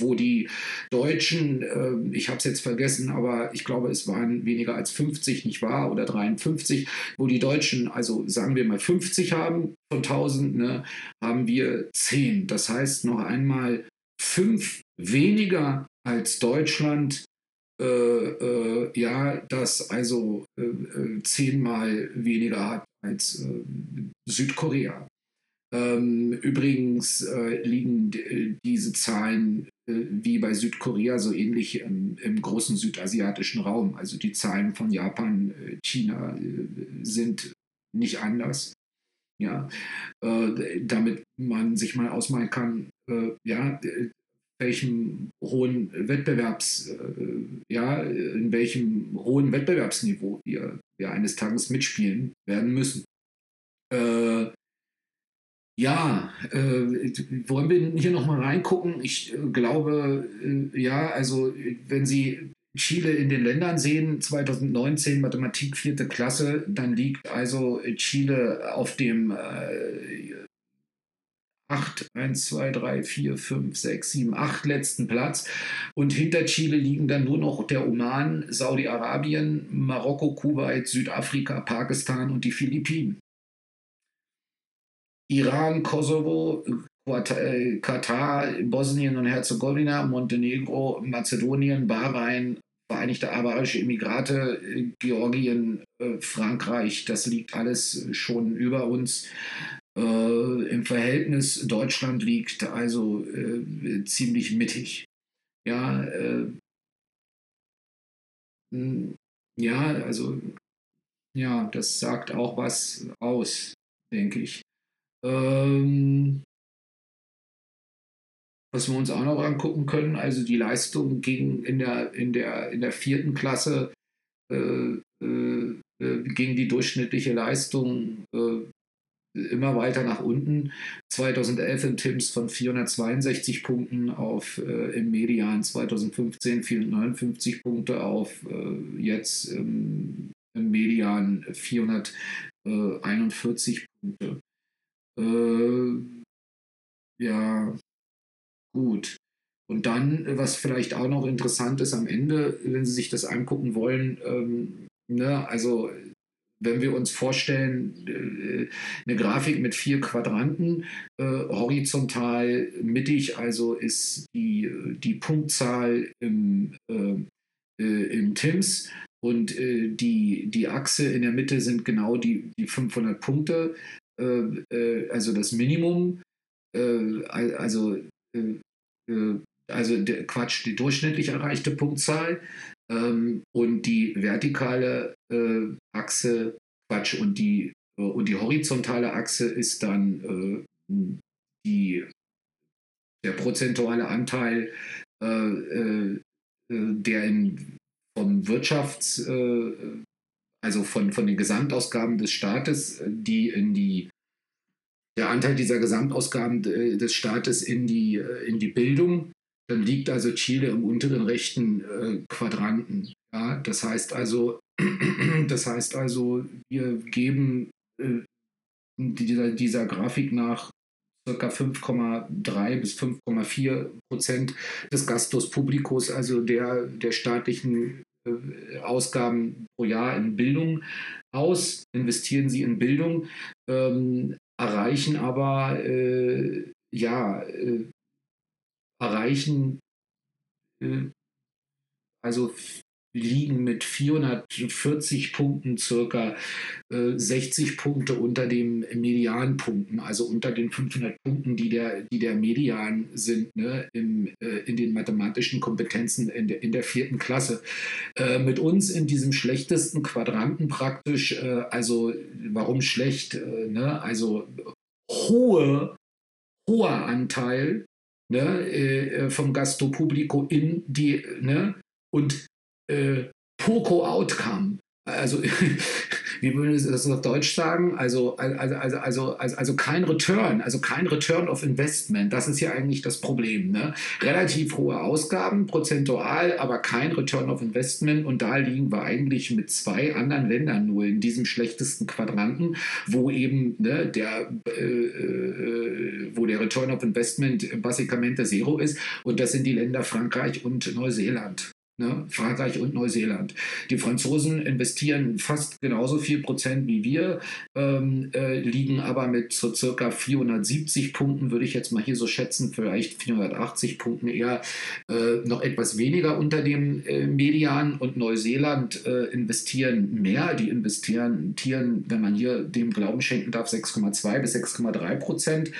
wo die Deutschen, äh, ich habe es jetzt vergessen, aber ich glaube, es waren weniger als 50, nicht wahr? Oder 53, wo die Deutschen, also sagen wir mal 50 haben von 1000, ne? haben wir 10. Das heißt, noch einmal fünf weniger als Deutschland äh, äh, ja, das also äh, äh, zehnmal weniger hat als äh, Südkorea. Ähm, übrigens äh, liegen diese Zahlen wie bei Südkorea so ähnlich im, im, großen südasiatischen Raum. Also die Zahlen von Japan, China sind nicht anders. Ja, damit man sich mal ausmalen kann, ja, welchem hohen Wettbewerbs, äh, ja, in welchem hohen Wettbewerbsniveau wir, wir eines Tages mitspielen werden müssen. Äh, ja, äh, wollen wir hier nochmal reingucken? Ich äh, glaube, äh, ja, also wenn Sie Chile in den Ländern sehen, 2019 Mathematik vierte Klasse, dann liegt also Chile auf dem äh, 8, 1, 2, 3, 4, 5, 6, 7, 8 letzten Platz. Und hinter Chile liegen dann nur noch der Oman, Saudi-Arabien, Marokko, Kuwait, Südafrika, Pakistan und die Philippinen. Iran, Kosovo, äh, Katar, Bosnien und Herzegowina, Montenegro, Mazedonien, Bahrain, Vereinigte Arabische Emirate, Georgien, äh, Frankreich, das liegt alles schon über uns. Äh, Im Verhältnis Deutschland liegt also äh, ziemlich mittig. Ja, äh, hm, ja, also ja, das sagt auch was aus, denke ich. Ähm, was wir uns auch noch angucken können, also die Leistung gegen in der, in der, in der vierten Klasse äh, äh, äh ging die durchschnittliche Leistung äh, immer weiter nach unten. 2011 in Tims von 462 Punkten auf äh, im Median 2015 459 Punkte auf äh, jetzt ähm, im Median 441 Punkte. Äh, ja, gut. Und dann, was vielleicht auch noch interessant ist am Ende, wenn Sie sich das angucken wollen, ähm, ne, also wenn wir uns vorstellen, äh, eine Grafik mit vier Quadranten, äh, horizontal mittig, also ist die, die Punktzahl im, äh, äh im TIMS und äh, die, die Achse in der Mitte sind genau die, die 500 Punkte, äh, also das Minimum, also, also der Quatsch, die durchschnittlich erreichte Punktzahl. Ähm, und die vertikale äh, Achse, Quatsch, und die, äh, und die horizontale Achse ist dann äh, die, der prozentuale Anteil, äh, äh, der in, vom Wirtschafts-, äh, also von, von den Gesamtausgaben des Staates, die in die der Anteil dieser Gesamtausgaben des Staates in die, in die Bildung dann liegt also Chile im unteren rechten äh, Quadranten. Ja, das heißt also, das heißt also, wir geben äh, dieser, dieser Grafik nach ca. 5,3 bis 5,4 Prozent des Gastos Publicus, also der, der staatlichen äh, Ausgaben pro Jahr in Bildung aus, investieren sie in Bildung, ähm, erreichen aber äh, ja, äh, erreichen, äh, also liegen mit 440 Punkten circa äh, 60 Punkte unter den Medianpunkten, also unter den 500 Punkten, die der, die der Median sind ne, im, äh, in den mathematischen Kompetenzen in der, in der vierten Klasse. Äh, mit uns in diesem schlechtesten Quadranten praktisch, äh, also warum schlecht? Äh, ne? Also hohe, hoher Anteil ne, äh, vom Gasto Publico in die, ne, und äh, Poco Outcome. Also, wie würde ich das auf Deutsch sagen? Also, also, also, also, also, also kein Return, also kein Return of Investment. Das ist ja eigentlich das Problem. Ne? Relativ hohe Ausgaben, prozentual, aber kein Return of Investment. Und da liegen wir eigentlich mit zwei anderen Ländern nur in diesem schlechtesten Quadranten, wo eben ne, der, äh, äh, wo der Return of Investment basicamente Zero ist. Und das sind die Länder Frankreich und Neuseeland. Ne? Frankreich und Neuseeland. Die Franzosen investieren fast genauso viel Prozent wie wir, ähm, äh, liegen aber mit so circa 470 Punkten, würde ich jetzt mal hier so schätzen, vielleicht 480 Punkten eher äh, noch etwas weniger unter dem äh, Median und Neuseeland äh, investieren mehr. Die investieren, wenn man hier dem Glauben schenken darf, 6,2 bis 6,3 Prozent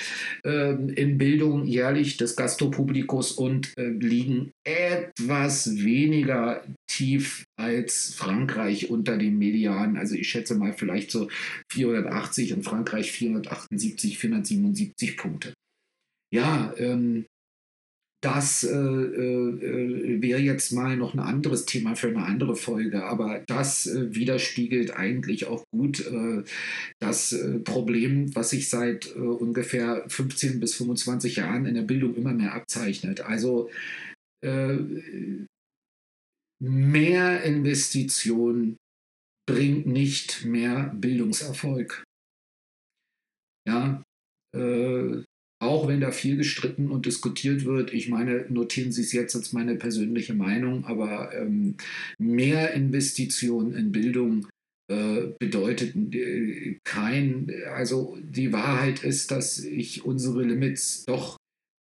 ähm, in Bildung jährlich des Gastopublikus und äh, liegen etwas weniger weniger tief als Frankreich unter dem Median. Also ich schätze mal vielleicht so 480 und Frankreich 478, 477 Punkte. Ja, ähm, das äh, äh, wäre jetzt mal noch ein anderes Thema für eine andere Folge, aber das äh, widerspiegelt eigentlich auch gut äh, das äh, Problem, was sich seit äh, ungefähr 15 bis 25 Jahren in der Bildung immer mehr abzeichnet. Also mehr Investition bringt nicht mehr Bildungserfolg. Ja, äh, auch wenn da viel gestritten und diskutiert wird, ich meine, notieren Sie es jetzt als meine persönliche Meinung, aber ähm, mehr Investition in Bildung äh, bedeutet äh, kein, also die Wahrheit ist, dass ich unsere Limits doch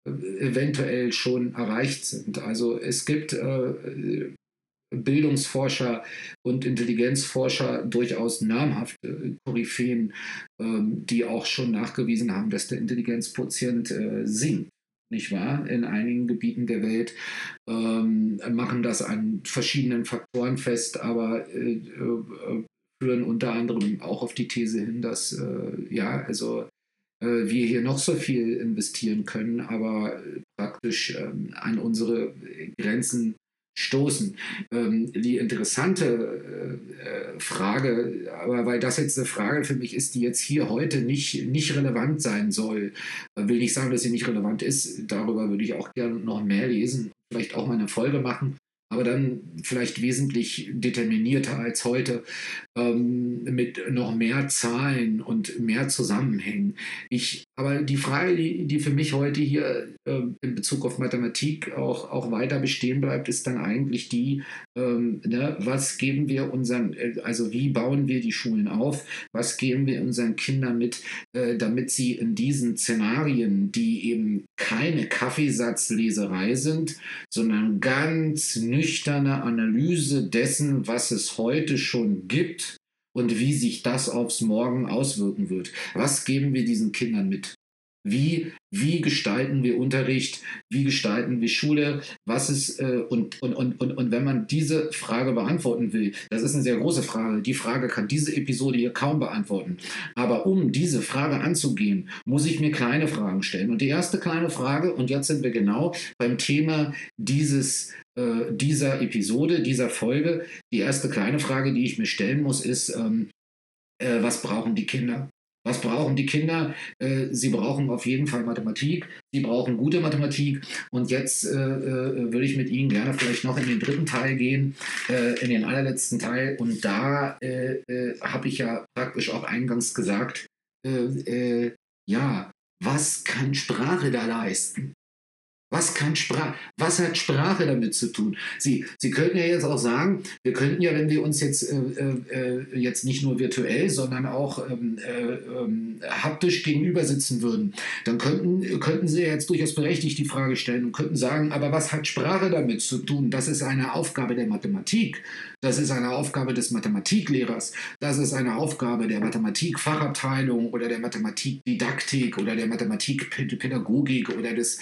äh, eventuell schon erreicht sind. Also es gibt äh, Bildungsforscher und Intelligenzforscher durchaus namhafte Koryphäen, ähm, die auch schon nachgewiesen haben, dass der Intelligenzquotient äh, sinkt. Nicht wahr? In einigen Gebieten der Welt ähm, machen das an verschiedenen Faktoren fest, aber äh, äh, führen unter anderem auch auf die These hin, dass ja, also wir hier noch so viel investieren können, aber praktisch ähm, an unsere Grenzen stoßen. Ähm, die interessante äh, Frage, aber weil das jetzt eine Frage für mich ist, die jetzt hier heute nicht, nicht relevant sein soll, äh, will nicht sagen, dass sie nicht relevant ist. Darüber würde ich auch gerne noch mehr lesen, vielleicht auch mal eine Folge machen aber dann vielleicht wesentlich determinierter als heute, ähm, mit noch mehr Zahlen und mehr Zusammenhängen. Ich, aber die Frage, die, die für mich heute hier äh, in Bezug auf Mathematik auch, auch weiter bestehen bleibt, ist dann eigentlich die, ähm, ne, was geben wir unseren, äh, also wie bauen wir die Schulen auf, was geben wir unseren Kindern mit, äh, damit sie in diesen Szenarien, die eben keine Kaffeesatzleserei sind, sondern ganz nüchtern nüchterne Analyse dessen, was es heute schon gibt und wie sich das aufs Morgen auswirken wird. Was geben wir diesen Kindern mit? Wie, wie gestalten wir Unterricht? Wie gestalten wir Schule? Was ist, äh, und, und, und, und, und wenn man diese Frage beantworten will, das ist eine sehr große Frage. Die Frage kann diese Episode hier kaum beantworten. Aber um diese Frage anzugehen, muss ich mir kleine Fragen stellen. Und die erste kleine Frage, und jetzt sind wir genau beim Thema dieses äh, dieser Episode, dieser Folge. Die erste kleine Frage, die ich mir stellen muss, ist, ähm, äh, was brauchen die Kinder? Was brauchen die Kinder? Äh, sie brauchen auf jeden Fall Mathematik. Sie brauchen gute Mathematik. Und jetzt äh, äh, würde ich mit Ihnen gerne vielleicht noch in den dritten Teil gehen, in den allerletzten Teil. Und da habe ich ja praktisch auch eingangs gesagt, ja, was kann Sprache da leisten? Was, kann Sprache, was hat Sprache damit zu tun? Sie, Sie könnten ja jetzt auch sagen, wir könnten ja, wenn wir uns jetzt, äh, äh, jetzt nicht nur virtuell, sondern auch ähm, äh, ähm, haptisch gegenüber sitzen würden, dann könnten, könnten Sie jetzt durchaus berechtigt die Frage stellen und könnten sagen, aber was hat Sprache damit zu tun? Das ist eine Aufgabe der Mathematik. Das ist eine Aufgabe des Mathematiklehrers. Das ist eine Aufgabe der Mathematikfachabteilung oder der Mathematikdidaktik oder der Mathematikpädagogik oder des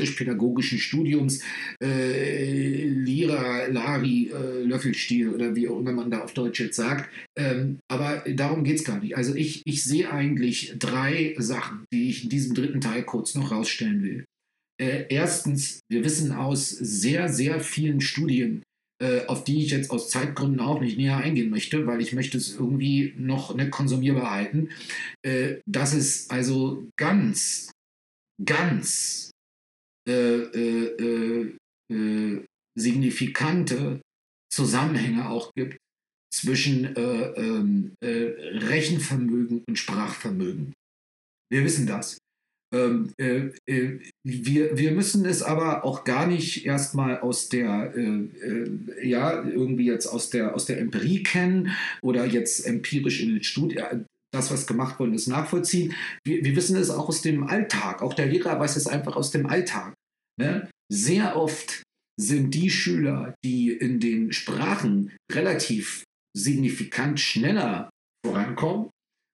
mathematisch-pädagogischen Studiums. Äh, Lira, Lari, äh, Löffelstiel oder wie auch immer man da auf Deutsch jetzt sagt. Ähm, aber darum geht es gar nicht. Also ich, ich sehe eigentlich drei Sachen, die ich in diesem dritten Teil kurz noch rausstellen will. Äh, erstens, wir wissen aus sehr, sehr vielen Studien, äh, auf die ich jetzt aus Zeitgründen auch nicht näher eingehen möchte, weil ich möchte es irgendwie noch nicht konsumierbar halten, äh, dass es also ganz, ganz äh, äh, äh, signifikante Zusammenhänge auch gibt zwischen ähm, Rechenvermögen und Sprachvermögen. Wir wissen das. Ähm, äh, äh, wir, wir müssen es aber auch gar nicht erstmal aus der, äh, äh, ja, irgendwie jetzt aus der, aus der Empirie kennen oder jetzt empirisch in den Studien, das, was gemacht worden ist, nachvollziehen. Wir, wir wissen es auch aus dem Alltag. Auch der Lehrer weiß es einfach aus dem Alltag. Ne? Sehr oft sind die Schüler, die in den Sprachen relativ signifikant schneller vorankommen,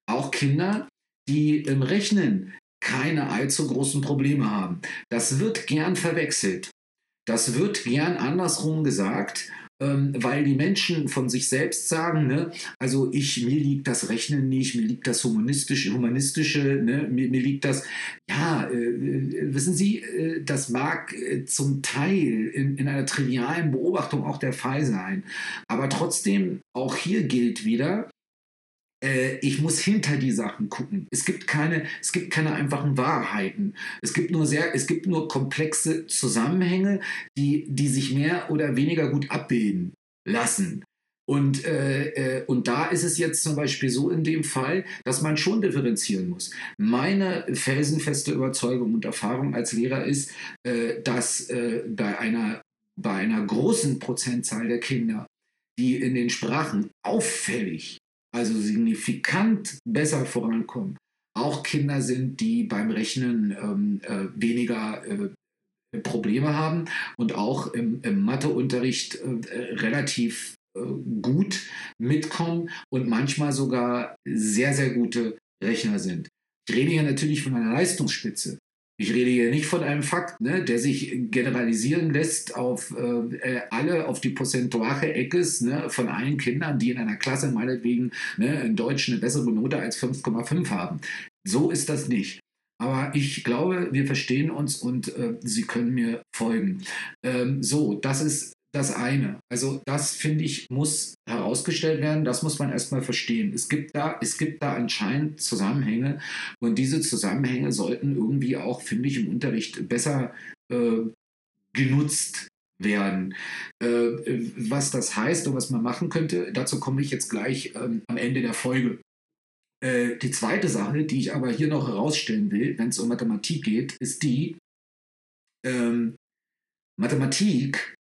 auch Kinder, die im Rechnen keine allzu großen Probleme haben. Das wird gern verwechselt. Das wird gern andersrum gesagt, ähm, weil die Menschen von sich selbst sagen, ne, also ich, mir liegt das Rechnen nicht, mir liegt das Humanistische, Humanistische ne, mir, mir liegt das, ja, äh, äh wissen Sie, äh, das mag äh, zum Teil in, in einer trivialen Beobachtung auch der Fall sein, aber trotzdem, auch hier gilt wieder, äh, ich muss hinter die Sachen gucken. Es gibt keine, es gibt keine einfachen Wahrheiten. Es gibt nur sehr, es gibt nur komplexe Zusammenhänge, die, die sich mehr oder weniger gut abbilden lassen. Und, äh, äh, und da ist es jetzt zum Beispiel so in dem Fall, dass man schon differenzieren muss. Meine felsenfeste Überzeugung und Erfahrung als Lehrer ist, äh, dass äh, bei, einer, bei einer großen Prozentzahl der Kinder, die in den Sprachen auffällig also signifikant besser vorankommen, auch Kinder sind, die beim Rechnen ähm, äh, weniger äh, Probleme haben und auch im, im Matheunterricht äh, relativ äh, gut mitkommen und manchmal sogar sehr, sehr gute Rechner sind. Ich rede hier natürlich von einer Leistungsspitze. Ich rede hier nicht von einem Fakt, ne, der sich generalisieren lässt auf äh, äh alle, auf die Prozentuale Eckes ne, von allen Kindern, die in einer Klasse meinetwegen ne, in Deutsch eine bessere Note als 5,5 haben. So ist das nicht. Aber ich glaube, wir verstehen uns und äh, Sie können mir folgen. Ähm, so, das ist das eine. Also das finde ich muss herausgestellt werden, das muss man erstmal verstehen. Es gibt da, es gibt da anscheinend Zusammenhänge und diese Zusammenhänge sollten irgendwie auch, finde ich, im Unterricht besser äh, genutzt werden. Äh, was das heißt und was man machen könnte, dazu komme ich jetzt gleich ähm, am Ende der Folge. Äh, die zweite Sache, die ich aber hier noch herausstellen will, wenn es um Mathematik geht, ist die, ähm, Mathematik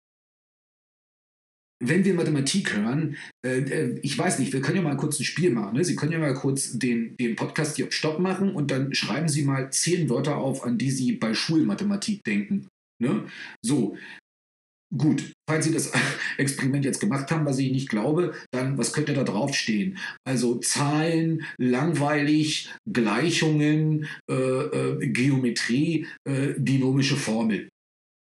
wenn wir Mathematik hören, äh, äh, ich weiß nicht, wir können ja mal kurz ein Spiel machen. Ne? Sie können ja mal kurz den, den Podcast hier auf Stopp machen und dann schreiben Sie mal zehn Wörter auf, an die Sie bei Schulmathematik denken. Ne? So, Gut, falls Sie das Experiment jetzt gemacht haben, was ich nicht glaube, dann was könnte da draufstehen? Also Zahlen, langweilig, Gleichungen, äh, äh, Geometrie, äh, binomische Formel.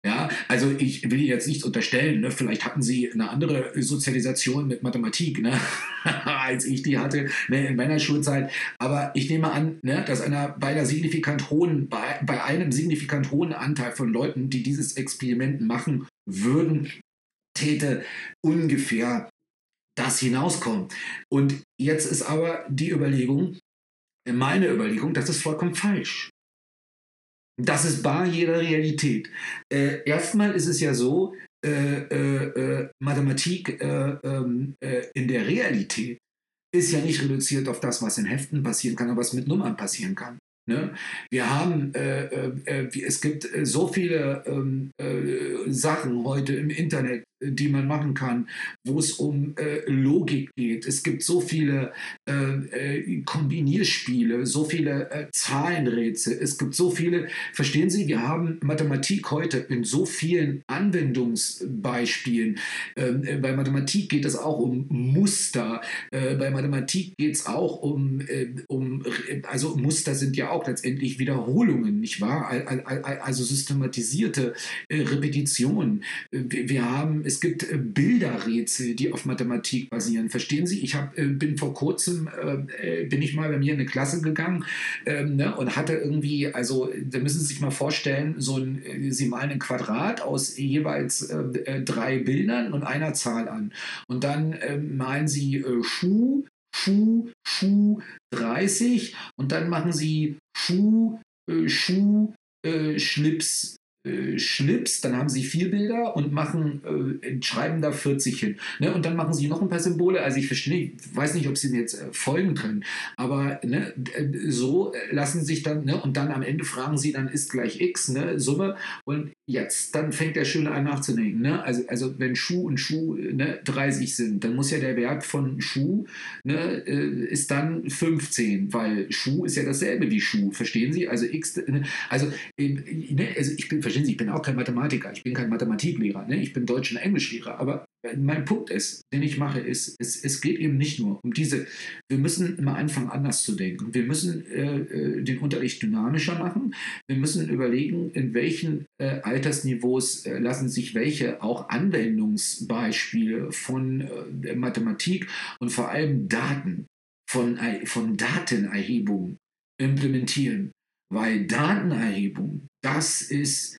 Ja, also ich will jetzt nichts unterstellen, ne? vielleicht hatten Sie eine andere Sozialisation mit Mathematik, ne? als ich die hatte ne? in meiner Schulzeit. Aber ich nehme an, ne? dass einer bei einer signifikant hohen, bei, bei einem signifikant hohen Anteil von Leuten, die dieses Experiment machen würden, täte ungefähr das hinauskommen. Und jetzt ist aber die Überlegung, meine Überlegung, das ist vollkommen falsch. Das ist bar jeder Realität. Äh, erstmal ist es ja so, äh, äh, äh Mathematik äh, ähm, äh, in der Realität ist ja nicht reduziert auf das, was in Heften passieren kann, aber was mit Nummern passieren kann. Ne? Wir haben, es gibt so viele ähm, äh, Sachen heute im Internet, die man machen kann, wo es um äh, Logik geht. Es gibt so viele äh, äh, Kombinierspiele, so viele äh, Zahlenrätsel. Es gibt so viele, verstehen Sie, wir haben Mathematik heute in so vielen Anwendungsbeispielen. Ähm, äh, bei Mathematik geht es auch um Muster. Äh, bei Mathematik geht es auch um, um, also Muster sind ja auch letztendlich Wiederholungen, nicht wahr? Also systematisierte Repetitionen. Wir haben es gibt äh, Bilderrätsel, die auf Mathematik basieren. Verstehen Sie? Ich hab, äh, bin vor kurzem, äh, bin ich mal bei mir in eine Klasse gegangen ähm, ne, und hatte irgendwie, also da müssen Sie sich mal vorstellen, so ein, Sie malen ein Quadrat aus jeweils drei Bildern und einer Zahl an. Und dann malen Sie Schuh, Schuh, Schuh 30 und dann machen Sie Schuh, Schuh, Schlips äh, Schlips, dann haben sie vier Bilder und machen, äh, schreiben da 40 hin. Ne? Und dann machen sie noch ein paar Symbole. Also ich verstehe, weiß nicht, ob sie mir jetzt äh, folgen können, aber ne, äh, so lassen sich dann, ne? und dann am Ende fragen sie, dann ist gleich X, ne, Summe. Und jetzt, dann fängt der Schüler an nachzudenken. Ne? Also, also wenn Schuh und Schuh ne, 30 sind, dann muss ja der Wert von Schuh ne, ist dann 15, weil Schuh ist ja dasselbe wie Schuh. Verstehen Sie? Also X, ne? also, ne, also ich bin, verstehen ich bin auch kein Mathematiker, ich bin kein Mathematiklehrer, ne? ich bin Deutsch- und Englischlehrer, aber mein Punkt ist, den ich mache, ist, es, es geht eben nicht nur um diese, wir müssen immer anfangen, anders zu denken. Wir müssen äh, äh, den Unterricht dynamischer machen. Wir müssen überlegen, in welchen äh, Altersniveaus äh, lassen sich welche auch Anwendungsbeispiele von äh, Mathematik und vor allem Daten, von, von Datenerhebung implementieren. Weil Datenerhebung, das ist, äh,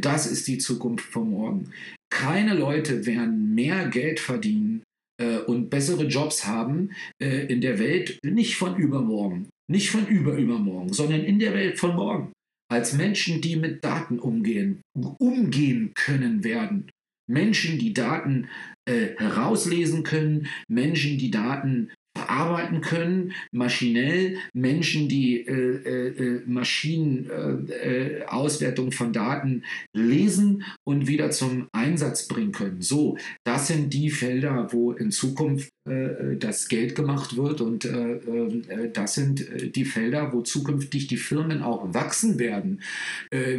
das ist die Zukunft von morgen. Keine Leute werden mehr Geld verdienen äh, und bessere Jobs haben äh, in der Welt, nicht von übermorgen, nicht von überübermorgen, sondern in der Welt von morgen, als Menschen, die mit Daten umgehen, umgehen können werden. Menschen, die Daten äh, herauslesen können, Menschen, die Daten verarbeiten können, maschinell Menschen, die äh, äh, äh Maschinenauswertung äh, von Daten lesen und wieder zum Einsatz bringen können. So, das sind die Felder, wo in Zukunft äh, das Geld gemacht wird und äh, das sind die Felder, wo zukünftig die Firmen auch wachsen werden,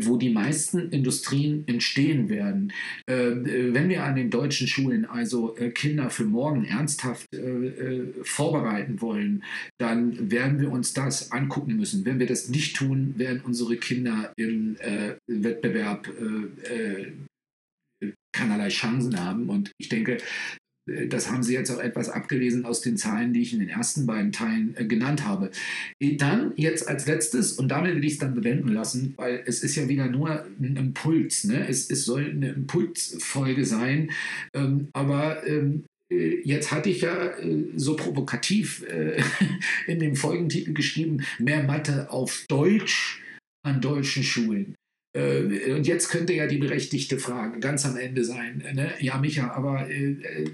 wo die meisten Industrien entstehen werden. wenn wir an den deutschen Schulen also Kinder für morgen ernsthaft vorbereiten wollen, dann werden wir uns das angucken müssen. Wenn wir das nicht tun, werden unsere Kinder im äh, Wettbewerb äh, äh, keinerlei Chancen haben. Und ich denke, äh, das haben Sie jetzt auch etwas abgelesen aus den Zahlen, die ich in den ersten beiden Teilen äh, genannt habe. Äh, dann jetzt als letztes, und damit will ich es dann bewenden lassen, weil es ist ja wieder nur ein Impuls. Ne? Es, es soll eine Impulsfolge sein, ähm, aber ähm, äh, jetzt hatte ich ja äh, so provokativ äh, in dem Folgentitel geschrieben, mehr Mathe auf Deutsch an deutschen Schulen. Und jetzt könnte ja die berechtigte Frage ganz am Ende sein, ne? ja Micha, aber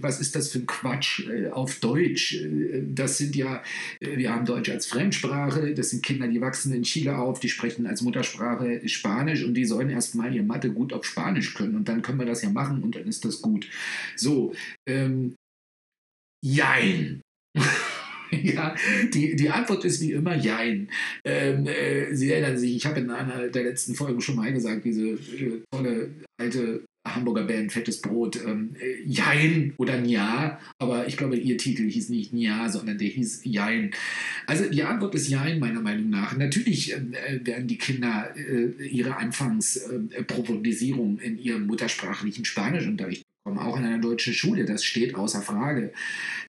was ist das für ein Quatsch auf Deutsch? Das sind ja, wir haben Deutsch als Fremdsprache, das sind Kinder, die wachsen in Chile auf, die sprechen als Muttersprache Spanisch und die sollen erstmal ihr Mathe gut auf Spanisch können und dann können wir das ja machen und dann ist das gut. So, ähm, Jein. ja, die, die Antwort ist wie immer Jein. Ähm, äh, Sie erinnern sich, ich habe in einer der letzten Folgen schon mal gesagt, diese äh, tolle alte Hamburger Band Fettes Brot, ähm, äh, Jein oder Nja, aber ich glaube, ihr Titel hieß nicht Nja, sondern der hieß Jein. Also die Antwort ist Jein, meiner Meinung nach. Natürlich ähm, äh, werden die Kinder äh, ihre Anfangsprovolisierung in ihrem muttersprachlichen Spanischunterricht auch in einer deutschen Schule, das steht außer Frage.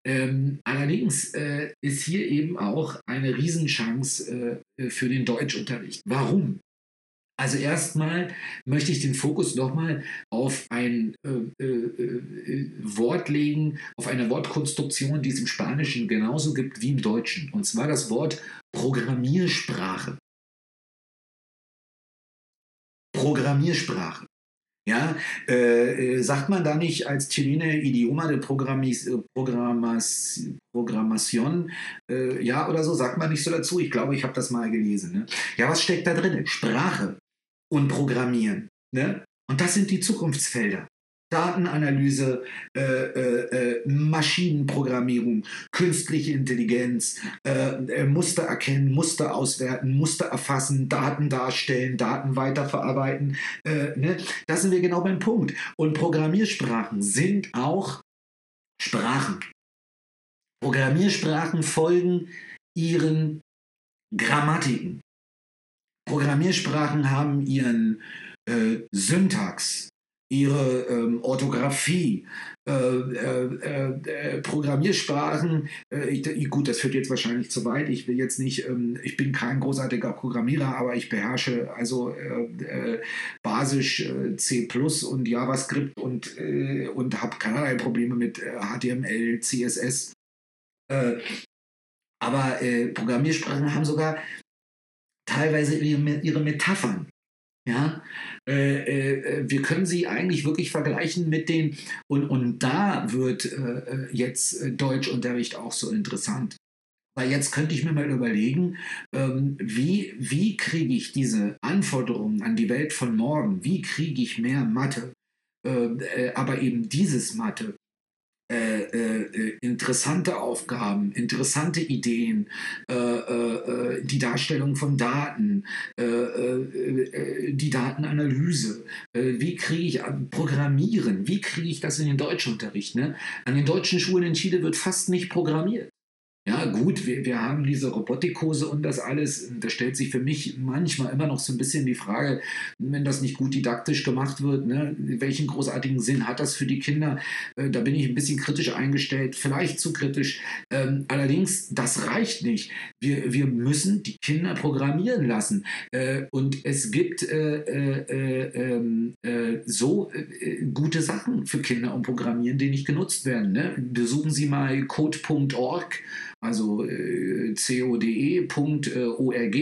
Ähm, allerdings äh, ist hier eben auch eine Riesenchance äh, für den Deutschunterricht. Warum? Also erstmal möchte ich den Fokus nochmal auf ein äh, äh, äh, Wort legen, auf eine Wortkonstruktion, die es im Spanischen genauso gibt wie im Deutschen. Und zwar das Wort Programmiersprache. Programmiersprache. Ja, äh, äh, sagt man da nicht als Chilene Idioma de Programmis, Programmas, Programmation, äh, ja oder so, sagt man nicht so dazu? Ich glaube, ich habe das mal gelesen. Ne? Ja, was steckt da drin? Sprache und Programmieren. Ne? Und das sind die Zukunftsfelder. Datenanalyse, äh, äh, äh, Maschinenprogrammierung, künstliche Intelligenz, äh, äh, Muster erkennen, Muster auswerten, Muster erfassen, Daten darstellen, Daten weiterverarbeiten. Äh, ne? Da sind wir genau beim Punkt. Und Programmiersprachen sind auch Sprachen. Programmiersprachen folgen ihren Grammatiken. Programmiersprachen haben ihren Syntax, ihre ähm, Orthographie, äh, äh, äh, Programmiersprachen. Äh, ich, gut, das führt jetzt wahrscheinlich zu weit. Ich will jetzt nicht, ähm, ich bin kein großartiger Programmierer, aber ich beherrsche also äh, äh, basisch C und JavaScript und, und habe keinerlei Probleme mit HTML, CSS. aber Programmiersprachen haben sogar teilweise ihre, ihre Metaphern. Ja, äh, äh, wir können sie eigentlich wirklich vergleichen mit den, und, und da wird äh, jetzt Deutschunterricht auch so interessant. Weil jetzt könnte ich mir mal überlegen, ähm, wie, wie kriege ich diese Anforderungen an die Welt von morgen, wie kriege ich mehr Mathe, äh, aber eben dieses Mathe, äh, äh, interessante Aufgaben, interessante Ideen, äh, äh, die Darstellung von Daten, äh, die Datenanalyse. wie kriege ich Programmieren? Wie kriege ich das in den Deutschunterricht? Ne? An den deutschen Schulen in Chile wird fast nicht programmiert. Ja, gut, wir, wir haben diese Robotikkurse und das alles. Da stellt sich für mich manchmal immer noch so ein bisschen die Frage, wenn das nicht gut didaktisch gemacht wird, ne, welchen großartigen Sinn hat das für die Kinder? Äh, da bin ich ein bisschen kritisch eingestellt, vielleicht zu kritisch. Ähm, allerdings, das reicht nicht. Wir, wir müssen die Kinder programmieren lassen. Äh, und es gibt äh, äh, äh, ähm, äh so gute Sachen für Kinder um Programmieren, die nicht genutzt werden. Ne? Besuchen Sie mal code.org also äh, code.org,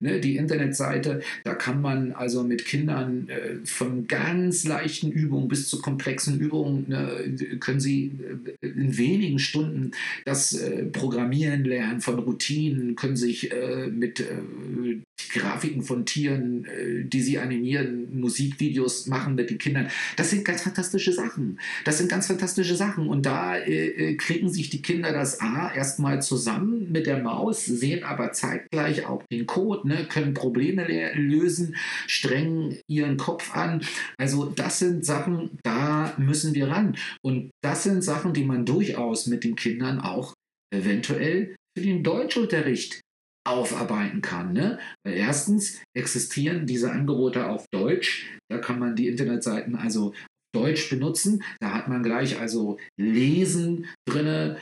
ne, die Internetseite. Da kann man also mit Kindern äh, von ganz leichten Übungen bis zu komplexen Übungen, ne, können sie äh, in wenigen Stunden das äh, Programmieren lernen von Routinen, können sich äh, mit äh, Grafiken von Tieren, die sie animieren, Musikvideos machen mit den Kindern. Das sind ganz fantastische Sachen. Das sind ganz fantastische Sachen. Und da kriegen sich die Kinder das A erstmal zusammen mit der Maus, sehen aber zeitgleich auch den Code, ne, können Probleme lösen, strengen ihren Kopf an. Also das sind Sachen, da müssen wir ran. Und das sind Sachen, die man durchaus mit den Kindern auch eventuell für den Deutschunterricht aufarbeiten kann. Ne? Erstens existieren diese Angebote auf Deutsch. Da kann man die Internetseiten also Deutsch benutzen. Da hat man gleich also Lesen drin,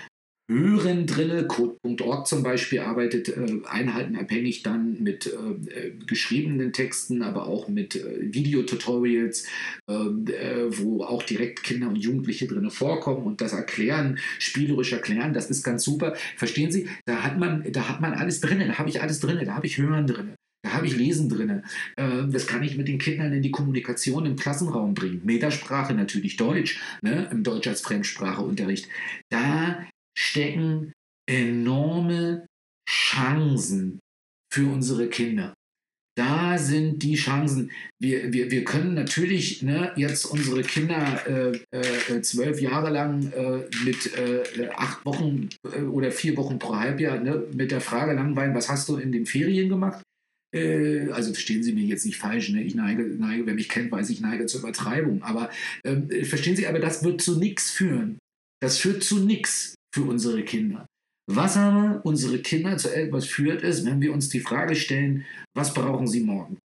Hören drin. Code.org zum Beispiel arbeitet äh, einheitenabhängig dann mit äh, äh, geschriebenen Texten, aber auch mit äh, Videotutorials, ähm, äh, wo auch direkt Kinder und Jugendliche drin vorkommen und das erklären, spielerisch erklären. Das ist ganz super. Verstehen Sie? Da hat man, da hat man alles drin. Da habe ich alles drin. Da habe ich Hören drin. Da habe ich Lesen drin. Ähm, das kann ich mit den Kindern in die Kommunikation im Klassenraum bringen. Metasprache natürlich Deutsch, ne? im Deutsch als Fremdspracheunterricht. Da stecken enorme Chancen für unsere Kinder. Da sind die Chancen. Wir, wir, wir können natürlich ne, jetzt unsere Kinder äh, äh, zwölf Jahre lang äh, mit äh, acht Wochen äh, oder vier Wochen pro Halbjahr ne, mit der Frage langweilen, was hast du in den Ferien gemacht? Äh, also verstehen Sie mich jetzt nicht falsch, ne? ich neige, neige, wer mich kennt, weiß ich neige zur Übertreibung. Aber ähm, verstehen Sie, aber das wird zu nichts führen. Das führt zu nichts für unsere Kinder. Was aber unsere Kinder zu etwas führt, ist, wenn wir uns die Frage stellen, was brauchen sie morgen?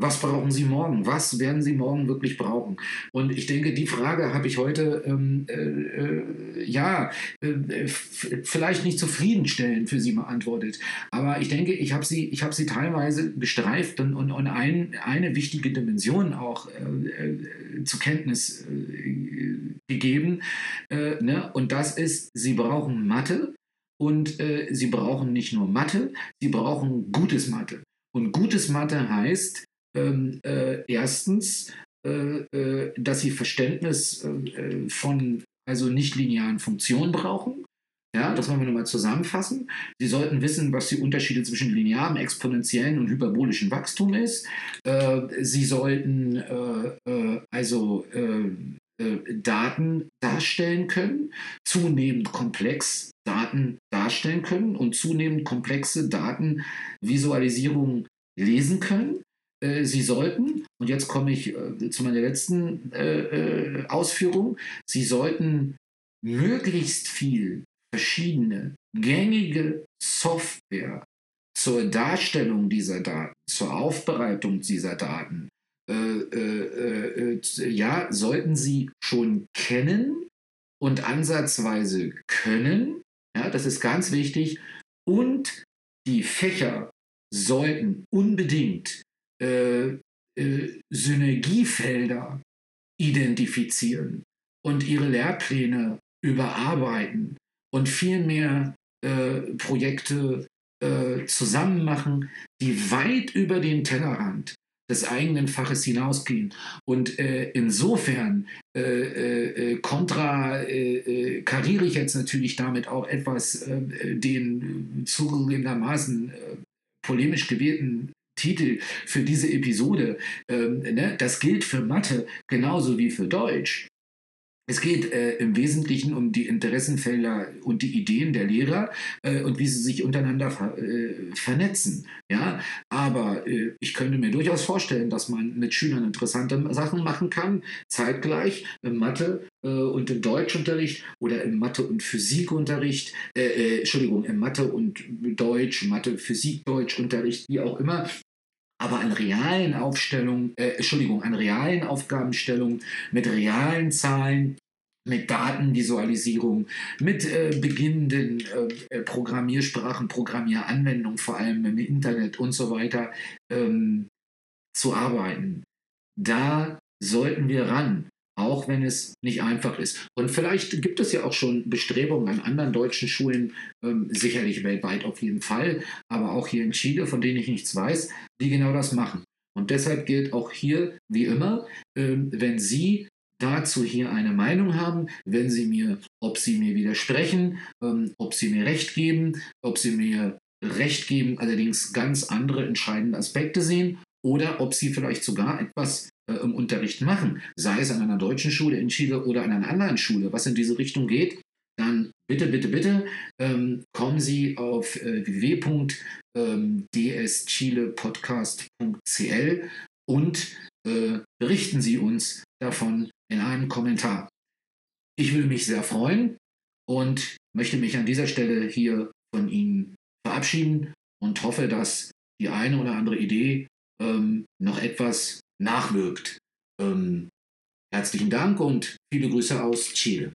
Was brauchen Sie morgen? Was werden Sie morgen wirklich brauchen? Und ich denke, die Frage habe ich heute ähm, äh, äh, ja äh, vielleicht nicht zufriedenstellend für Sie beantwortet. Aber ich denke, ich habe sie, ich habe sie teilweise gestreift und, und, und ein, eine wichtige Dimension auch äh, äh, zur Kenntnis äh, gegeben. Ne? Und das ist, Sie brauchen Mathe. Und sie brauchen nicht nur Mathe, sie brauchen gutes Mathe. Und gutes Mathe heißt, ähm, äh, erstens, äh, äh, dass sie Verständnis äh, von also nicht linearen Funktionen brauchen. Ja, das wollen wir nochmal zusammenfassen. Sie sollten wissen, was die Unterschiede zwischen linearem, exponentiellen und hyperbolischen Wachstum ist. Äh, Sie sollten äh, äh, also Daten darstellen können, zunehmend komplex Daten darstellen können und zunehmend komplexe Datenvisualisierungen lesen können. Äh, Sie sollten, und jetzt komme ich äh, zu meiner letzten äh, Ausführung, Sie sollten möglichst viel verschiedene gängige Software zur Darstellung dieser Daten, zur Aufbereitung dieser Daten, äh, äh, äh, ja, sollten Sie schon kennen und ansatzweise können. Ja, das ist ganz wichtig. Und die Fächer sollten unbedingt äh, äh, Synergiefelder identifizieren und ihre Lehrpläne überarbeiten und viel mehr äh, Projekte äh, zusammen machen, die weit über den Tellerrand des eigenen Faches hinausgehen. Und äh, insofern äh, äh, kontra äh, kariere ich jetzt natürlich damit auch etwas den zugegebenermaßen polemisch gewählten Titel für diese Episode. Ähm, ne? Das gilt für Mathe genauso wie für Deutsch. Es geht äh, im Wesentlichen um die Interessenfelder und die Ideen der Lehrer äh, und wie sie sich untereinander ver äh, vernetzen. Ja? Aber äh, ich könnte mir durchaus vorstellen, dass man mit Schülern interessante Sachen machen kann, zeitgleich im Mathe- äh, und im Deutschunterricht oder im Mathe- und Physikunterricht, äh, Entschuldigung, im Mathe- und Deutsch, Mathe, Physik, Deutschunterricht, wie auch immer, aber an realen Aufstellungen, äh, Entschuldigung, an realen Aufgabenstellungen mit realen Zahlen, mit Datenvisualisierung, mit äh, beginnenden äh, Programmiersprachen, Programmieranwendungen, vor allem im Internet und so weiter, ähm, zu arbeiten. Da sollten wir ran auch wenn es nicht einfach ist. Und vielleicht gibt es ja auch schon Bestrebungen an anderen deutschen Schulen, ähm, sicherlich weltweit auf jeden Fall, aber auch hier in Chile, von denen ich nichts weiß, die genau das machen. Und deshalb gilt auch hier, wie immer, ähm, wenn Sie dazu hier eine Meinung haben, wenn Sie mir, ob Sie mir widersprechen, ähm, ob Sie mir Recht geben, ob Sie mir Recht geben, allerdings ganz andere entscheidende Aspekte sehen, oder ob Sie vielleicht sogar etwas im Unterricht machen, sei es an einer deutschen Schule in Chile oder an einer anderen Schule, was in diese Richtung geht, dann bitte, bitte, bitte ähm, kommen Sie auf äh, www.dschilepodcast.cl und äh, berichten Sie uns davon in einem Kommentar. Ich würde mich sehr freuen und möchte mich an dieser Stelle hier von Ihnen verabschieden und hoffe, dass die eine oder andere Idee ähm, noch etwas nachwirkt. Ähm, herzlichen Dank und viele Grüße aus Chile.